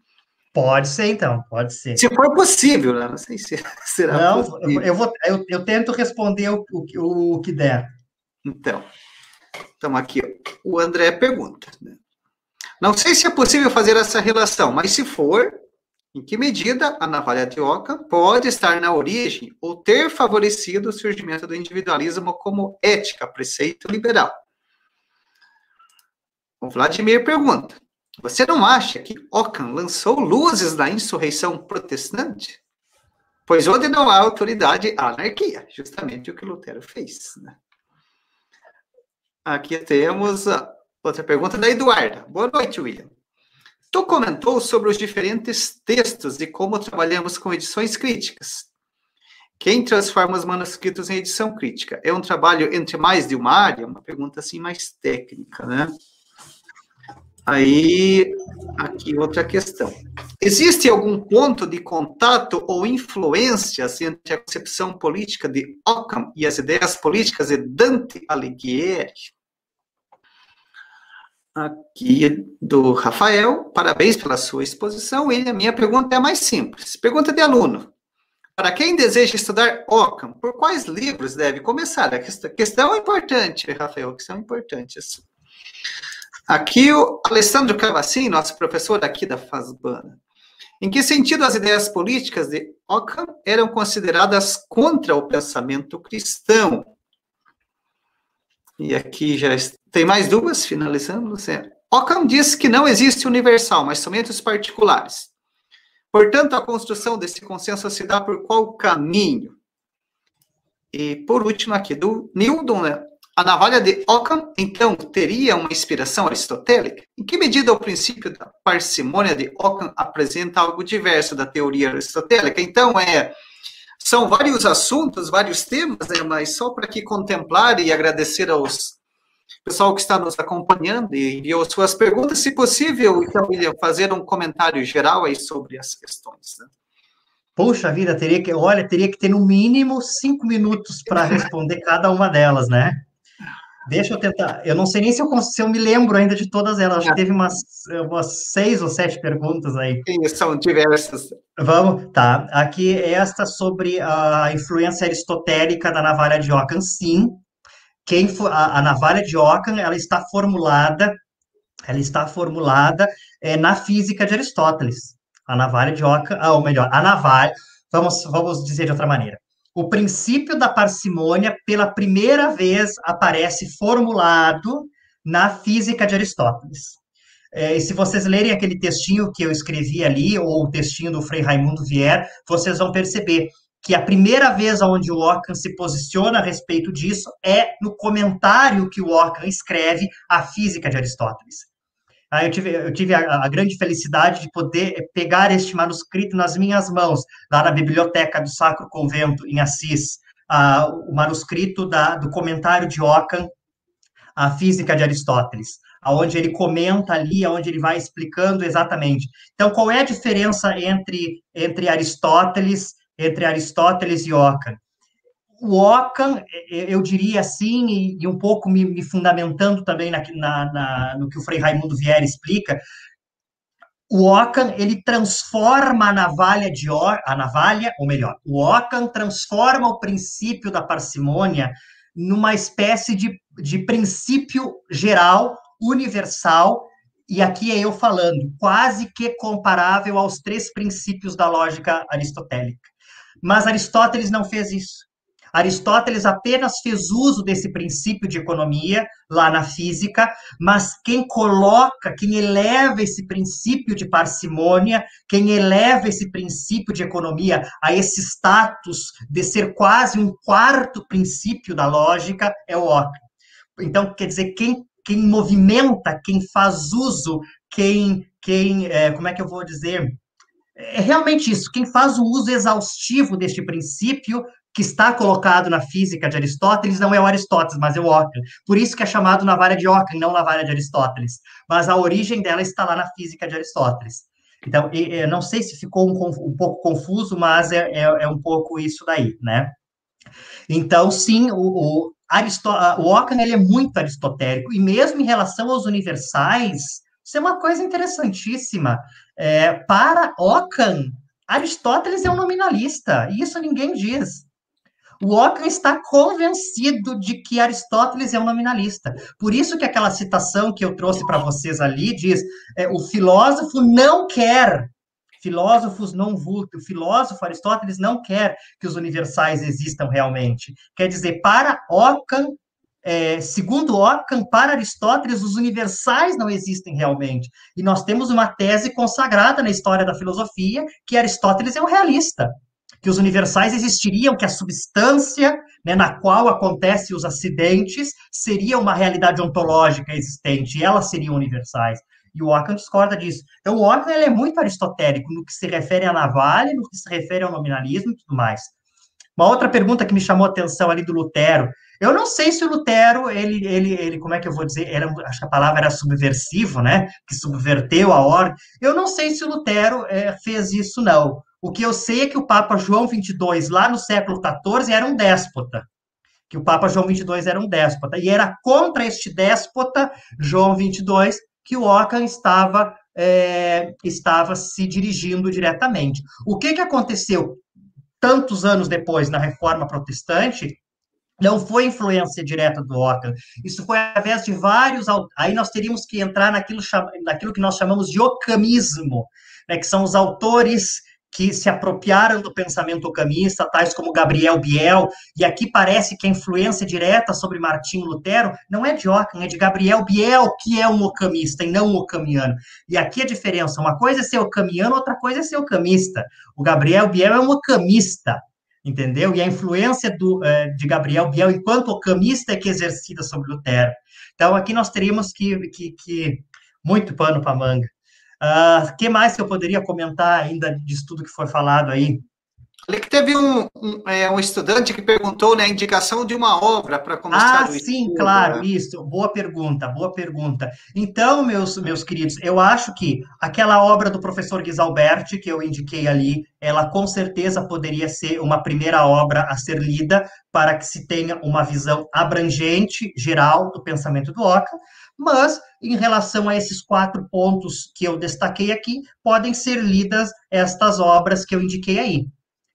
Pode ser, então, pode ser. Se for possível, né? Não sei se será Não, possível. Eu, vou, eu, eu tento responder o, o, o que der. Então, então aqui, o André pergunta. Né? Não sei se é possível fazer essa relação, mas se for, em que medida a navalha de Oca pode estar na origem ou ter favorecido o surgimento do individualismo como ética, preceito liberal? O Vladimir pergunta: Você não acha que Ockham lançou luzes na insurreição protestante? Pois onde não há autoridade, há anarquia, justamente o que Lutero fez. Né? Aqui temos outra pergunta da Eduarda. Boa noite, William. Tu comentou sobre os diferentes textos e como trabalhamos com edições críticas. Quem transforma os manuscritos em edição crítica? É um trabalho entre mais de uma área? Uma pergunta assim mais técnica, né? Aí, aqui outra questão. Existe algum ponto de contato ou influências entre a concepção política de Ockham e as ideias políticas de Dante Alighieri? Aqui do Rafael. Parabéns pela sua exposição, William. Minha pergunta é mais simples. Pergunta de aluno. Para quem deseja estudar Ockham, por quais livros deve começar? A questão é importante, Rafael, questão importante. Aqui o Alessandro Cavacin, nosso professor aqui da Fasbana. Em que sentido as ideias políticas de Ockham eram consideradas contra o pensamento cristão? E aqui já tem mais duas, finalizamos. É. Ockham diz que não existe universal, mas somente os particulares. Portanto, a construção desse consenso se dá por qual caminho? E por último aqui, do Newton, né? a navalha de Ockham, então, teria uma inspiração aristotélica? Em que medida o princípio da parcimônia de Ockham apresenta algo diverso da teoria aristotélica? Então, é são vários assuntos, vários temas, né, mas só para aqui contemplar e agradecer aos pessoal que está nos acompanhando e enviou suas perguntas, se possível, então, William, fazer um comentário geral aí sobre as questões. Né? Poxa vida, teria que, olha, teria que ter no mínimo cinco minutos para responder cada uma delas, né? Deixa eu tentar. Eu não sei nem se eu, se eu me lembro ainda de todas elas. Acho que teve umas, umas seis ou sete perguntas aí. Sim, são diversas. Vamos, tá. Aqui esta sobre a influência aristotélica da navalha de Ockham. Sim, quem for, a, a navalha de Ockham, ela está formulada, ela está formulada é, na física de Aristóteles. A navalha de Ockham, ah, ou melhor, a navalha, vamos, vamos dizer de outra maneira o princípio da parcimônia, pela primeira vez, aparece formulado na física de Aristóteles. É, e se vocês lerem aquele textinho que eu escrevi ali, ou o textinho do Frei Raimundo Vier, vocês vão perceber que a primeira vez onde o Ockham se posiciona a respeito disso é no comentário que o Ockham escreve à física de Aristóteles. Aí eu tive, eu tive a, a, grande felicidade de poder pegar este manuscrito nas minhas mãos, lá na biblioteca do Sacro Convento, em Assis, o manuscrito da, do comentário de Ockham, a Física de Aristóteles, aonde ele comenta ali, aonde ele vai explicando exatamente. Então, qual é a diferença entre, entre Aristóteles, entre Aristóteles e Ockham? o Ockham, eu diria assim, e, um pouco me, me, fundamentando também na, na, na, no que o Frei Raimundo Vieira explica, o Ockham, ele transforma a navalha de a navalha, ou melhor, o Ockham transforma o princípio da parcimônia numa espécie de, de princípio geral, universal, e aqui é eu falando, quase que comparável aos três princípios da lógica aristotélica. Mas Aristóteles não fez isso. Aristóteles apenas fez uso desse princípio de economia lá na física, mas quem coloca, quem eleva esse princípio de parcimônia, quem eleva esse princípio de economia a esse status de ser quase um quarto princípio da lógica é o Ockham. Então, quer dizer, quem, quem movimenta, quem faz uso, quem, quem é, como é que eu vou dizer? É realmente isso. Quem faz o uso exaustivo deste princípio que está colocado na física de Aristóteles não é o Aristóteles, mas é o Ockham. Por isso que é chamado navalha de Ockham, não navalha de Aristóteles. Mas a origem dela está lá na física de Aristóteles. Então, eu não sei se ficou um, um pouco confuso, mas é, é, é, um pouco isso daí, né? Então, sim, o, o, Aristó o Ockham ele é muito aristotélico, e mesmo em relação aos universais, isso é uma coisa interessantíssima. É, para Ockham, Aristóteles é um nominalista, e isso ninguém diz. O Ockham está convencido de que Aristóteles é um nominalista. Por isso que aquela citação que eu trouxe para vocês ali diz: é, o filósofo não quer, filósofos não vulto, o filósofo Aristóteles não quer que os universais existam realmente. Quer dizer, para Ockham, é, segundo Ockham, para Aristóteles, os universais não existem realmente. E nós temos uma tese consagrada na história da filosofia que Aristóteles é um realista que os universais existiriam, que a substância né, na qual acontecem os acidentes seria uma realidade ontológica existente, e elas seriam universais. E o Ockham discorda disso. Então, o Ockham ele é muito aristotélico no que se refere à navalha, no que se refere ao nominalismo e tudo mais. Uma outra pergunta que me chamou a atenção ali do Lutero. Eu não sei se o Lutero, ele, ele, ele como é que eu vou dizer? Era, acho que a palavra era subversivo, né? Que subverteu a ordem. Eu não sei se o Lutero é, fez isso, não. O que eu sei é que o Papa João XXII, lá no século XIV, era um déspota. Que o Papa João XXII era um déspota. E era contra este déspota, João XXII, que o Ockham estava, é, estava se dirigindo diretamente. O que, que aconteceu tantos anos depois, na Reforma Protestante, não foi influência direta do Ockham. Isso foi através de vários. Aí nós teríamos que entrar naquilo, naquilo que nós chamamos de ocamismo, né, que são os autores que se apropriaram do pensamento ocamista, tais como Gabriel Biel, e aqui parece que a influência direta sobre Martinho Lutero não é de Ockham, é de Gabriel Biel, que é um ocamista e não um ocamiano. E aqui a diferença, uma coisa é ser ocamiano, outra coisa é ser ocamista. O Gabriel Biel é um ocamista, entendeu? E a influência do, eh, de Gabriel Biel enquanto ocamista é que exercida sobre Lutero. Então, aqui nós teríamos que, que, que muito pano para manga. O uh, ah, que mais que eu poderia comentar ainda disso tudo que foi falado aí? Ali que teve um, um, é, um, estudante que perguntou né, a indicação de uma obra para começar ah, o sim, estudo, claro, né? isso. Boa pergunta, boa pergunta. Então, meus, meus queridos, eu acho que aquela obra do professor Guisalberti, que eu indiquei ali, ela com certeza poderia ser uma primeira obra a ser lida para que se tenha uma visão abrangente, geral, do pensamento do Ockham, mas em relação a esses quatro pontos que eu destaquei aqui, podem ser lidas estas obras que eu indiquei aí.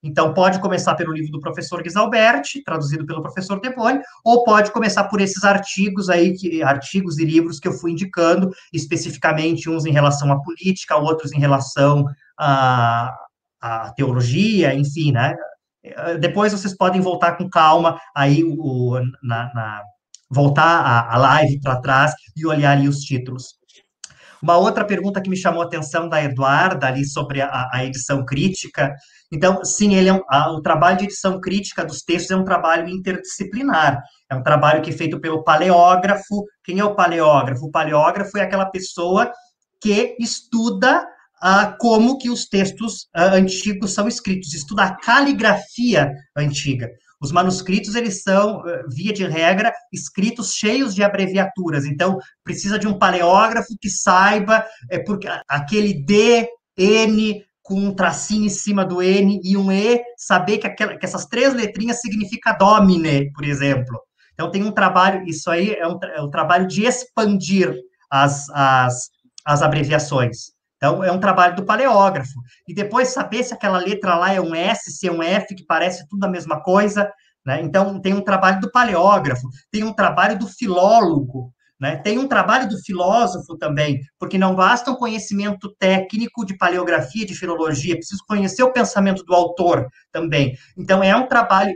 Então, pode começar pelo livro do professor Guisalberti, traduzido pelo professor Teboni, ou pode começar por esses artigos aí, que, artigos e livros que eu fui indicando, especificamente uns em relação à política, outros em relação à, à teologia, enfim, né? Depois vocês podem voltar com calma aí o, na, na voltar a, a live para trás e olhar ali os títulos. Uma outra pergunta que me chamou a atenção da Eduarda ali sobre a, a edição crítica. Então, sim, ele é um, a, o trabalho de edição crítica dos textos é um trabalho interdisciplinar. É um trabalho que é feito pelo paleógrafo. Quem é o paleógrafo? O paleógrafo é aquela pessoa que estuda uh, como que os textos uh, antigos são escritos, estuda a caligrafia antiga. Os manuscritos, eles são, via de regra, escritos cheios de abreviaturas. Então, precisa de um paleógrafo que saiba é, porque aquele D, N, com um tracinho em cima do N e um E, saber que, aquela, que essas três letrinhas significa domine, por exemplo. Então, tem um trabalho, isso aí é um, é um trabalho de expandir as, as, as abreviações. Então, é um trabalho do paleógrafo. E depois saber se aquela letra lá é um S, se é um F, que parece tudo a mesma coisa. Né? Então, tem um trabalho do paleógrafo, tem um trabalho do filólogo, né? tem um trabalho do filósofo também, porque não basta um conhecimento técnico de paleografia, de filologia, preciso conhecer o pensamento do autor também. Então, é um trabalho,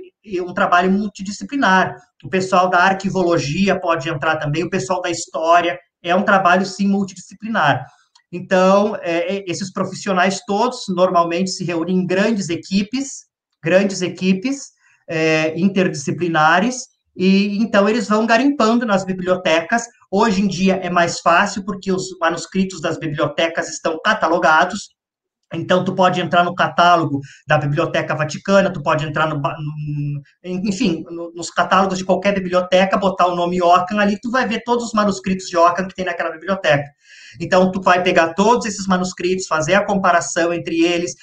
um trabalho multidisciplinar. O pessoal da arquivologia pode entrar também, o pessoal da história, é um trabalho, sim, multidisciplinar. Então, é, é, esses profissionais todos normalmente se reúnem em grandes equipes, grandes equipes é, interdisciplinares, e então eles vão garimpando nas bibliotecas. Hoje em dia é mais fácil porque os manuscritos das bibliotecas estão catalogados, então, tu pode entrar no catálogo da Biblioteca Vaticana, tu pode entrar no, enfim, no, nos catálogos de qualquer biblioteca, botar o nome Ockham ali, tu vai ver todos os manuscritos de Ockham que tem naquela biblioteca. Então, tu vai pegar todos esses manuscritos, fazer a comparação entre eles,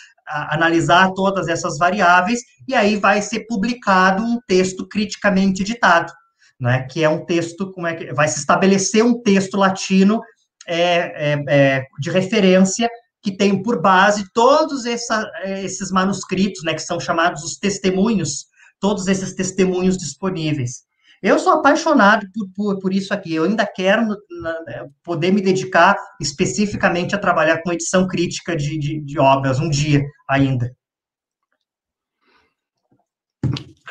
analisar todas essas variáveis, e aí vai ser publicado um texto criticamente editado, né? Que é um texto, como é que vai se estabelecer um texto latino é, é, é, de referência que tem por base todos essa, esses manuscritos, né, que são chamados os testemunhos, todos esses testemunhos disponíveis. Eu sou apaixonado por, por, por isso aqui. Eu ainda quero na, poder me dedicar especificamente a trabalhar com edição crítica de, de, de obras, um dia ainda.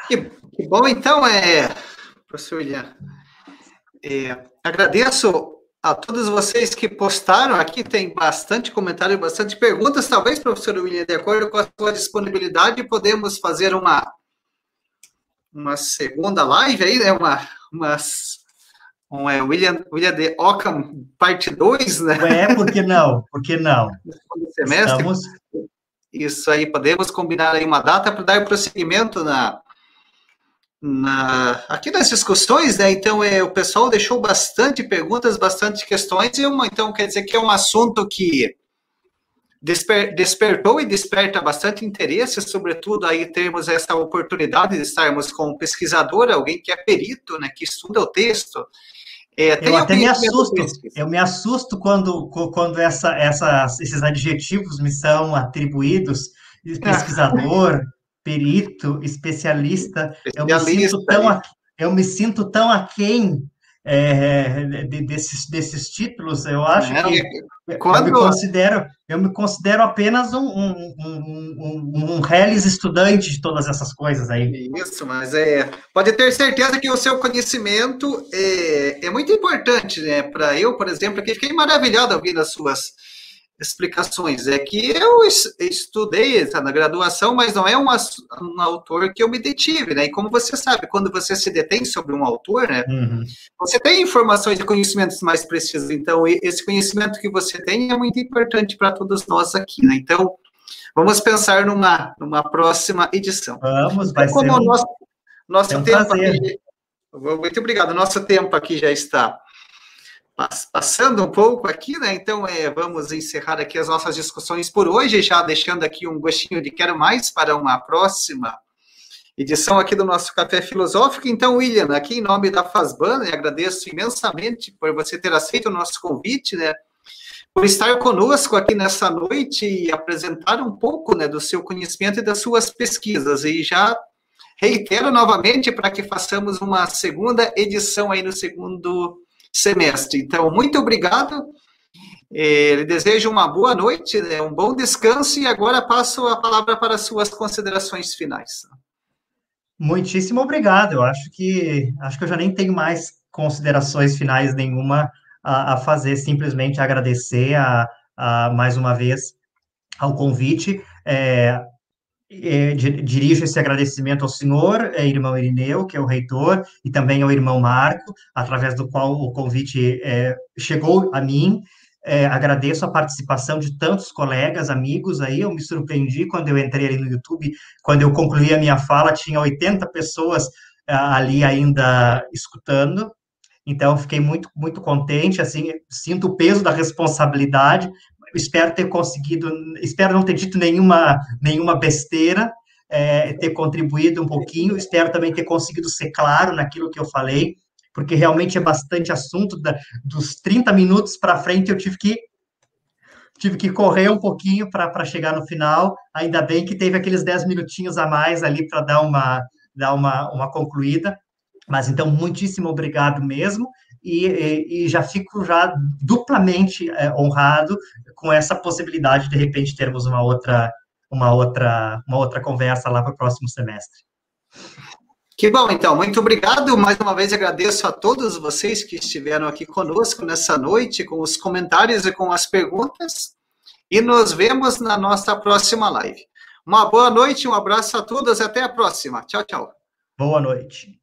Que, que bom, então, é, professor William. É, agradeço a todos vocês que postaram aqui, tem bastante comentário, bastante perguntas. Talvez, professor William, de acordo com a sua disponibilidade, podemos fazer uma, uma segunda live aí, né? Uma, uma, um é, William, William de Ockham, parte 2, né? É, por que não? Por que não? semestre. Estamos... Isso aí, podemos combinar aí uma data para dar prosseguimento na, na, aqui nas discussões, né? Então, é, o pessoal deixou bastante perguntas, bastante questões, e uma, então quer dizer que é um assunto que desper, despertou e desperta bastante interesse, sobretudo aí temos essa oportunidade de estarmos com um pesquisador, alguém que é perito, né? Que estuda o texto. É, eu até me assusto, eu me assusto quando, quando essa, essa, esses adjetivos me são atribuídos, pesquisador perito, especialista, especialista eu me sinto tão, eu me sinto tão aquém é, de, desses, desses títulos, eu acho é, que quando... eu, me considero, eu me considero apenas um, um, um, um, um reles estudante de todas essas coisas aí. Isso, mas é, pode ter certeza que o seu conhecimento é, é muito importante, né? Para eu, por exemplo, que fiquei maravilhado ouvindo as suas explicações. É que eu estudei tá, na graduação, mas não é um, um, autor que eu me detive, né? E como você sabe, quando você se detém sobre um autor, né? Uhum. Você tem informações e conhecimentos mais precisos. Então, esse conhecimento que você tem é muito importante para todos nós aqui, né? Então, vamos pensar numa, numa próxima edição. Vamos, vai como ser. O nosso, nosso um tempo aqui, muito obrigado. Nosso tempo aqui já está passando um pouco aqui, né? Então, é, vamos encerrar aqui as nossas discussões por hoje, já deixando aqui um gostinho de quero mais para uma próxima edição aqui do nosso Café Filosófico. Então, William, aqui em nome da Fazban, né, agradeço imensamente por você ter aceito o nosso convite, né? Por estar conosco aqui nessa noite e apresentar um pouco né, do seu conhecimento e das suas pesquisas. E já reitero novamente para que façamos uma segunda edição aí no segundo semestre. Então, muito obrigado. Ele deseja uma boa noite, né, um bom descanso e agora passo a palavra para suas considerações finais. Muitíssimo obrigado. Eu acho que acho que eu já nem tenho mais considerações finais nenhuma a, a fazer, simplesmente agradecer a, a, mais uma vez ao convite. É, é, dirijo esse agradecimento ao senhor, é, irmão Irineu, que é o reitor, e também ao irmão Marco, através do qual o convite é, chegou a mim, agradeço a participação de tantos colegas, amigos aí. Eu me surpreendi quando eu entrei ali no YouTube, quando eu concluí a minha fala, tinha 80 pessoas ali ainda escutando. Então, fiquei muito, muito contente, assim, sinto o peso da responsabilidade. Espero ter conseguido, espero não ter dito nenhuma, nenhuma besteira, é, ter contribuído um pouquinho. Espero também ter conseguido ser claro naquilo que eu falei porque realmente é bastante assunto. Da, dos 30 minutos para frente, eu tive que tive que correr um pouquinho para chegar no final. Ainda bem que teve aqueles 10 minutinhos a mais ali para dar uma dar uma, uma concluída. Mas então, muitíssimo obrigado mesmo. E, e, já fico já duplamente é, honrado com essa possibilidade de, de repente termos uma outra uma outra uma outra conversa lá para o próximo semestre. Que bom, então. Muito obrigado. Mais uma vez agradeço a todos vocês que estiveram aqui conosco nessa noite, com os comentários e com as perguntas. E nos vemos na nossa próxima live. Uma boa noite, um abraço a todos e até a próxima. Tchau, tchau. Boa noite.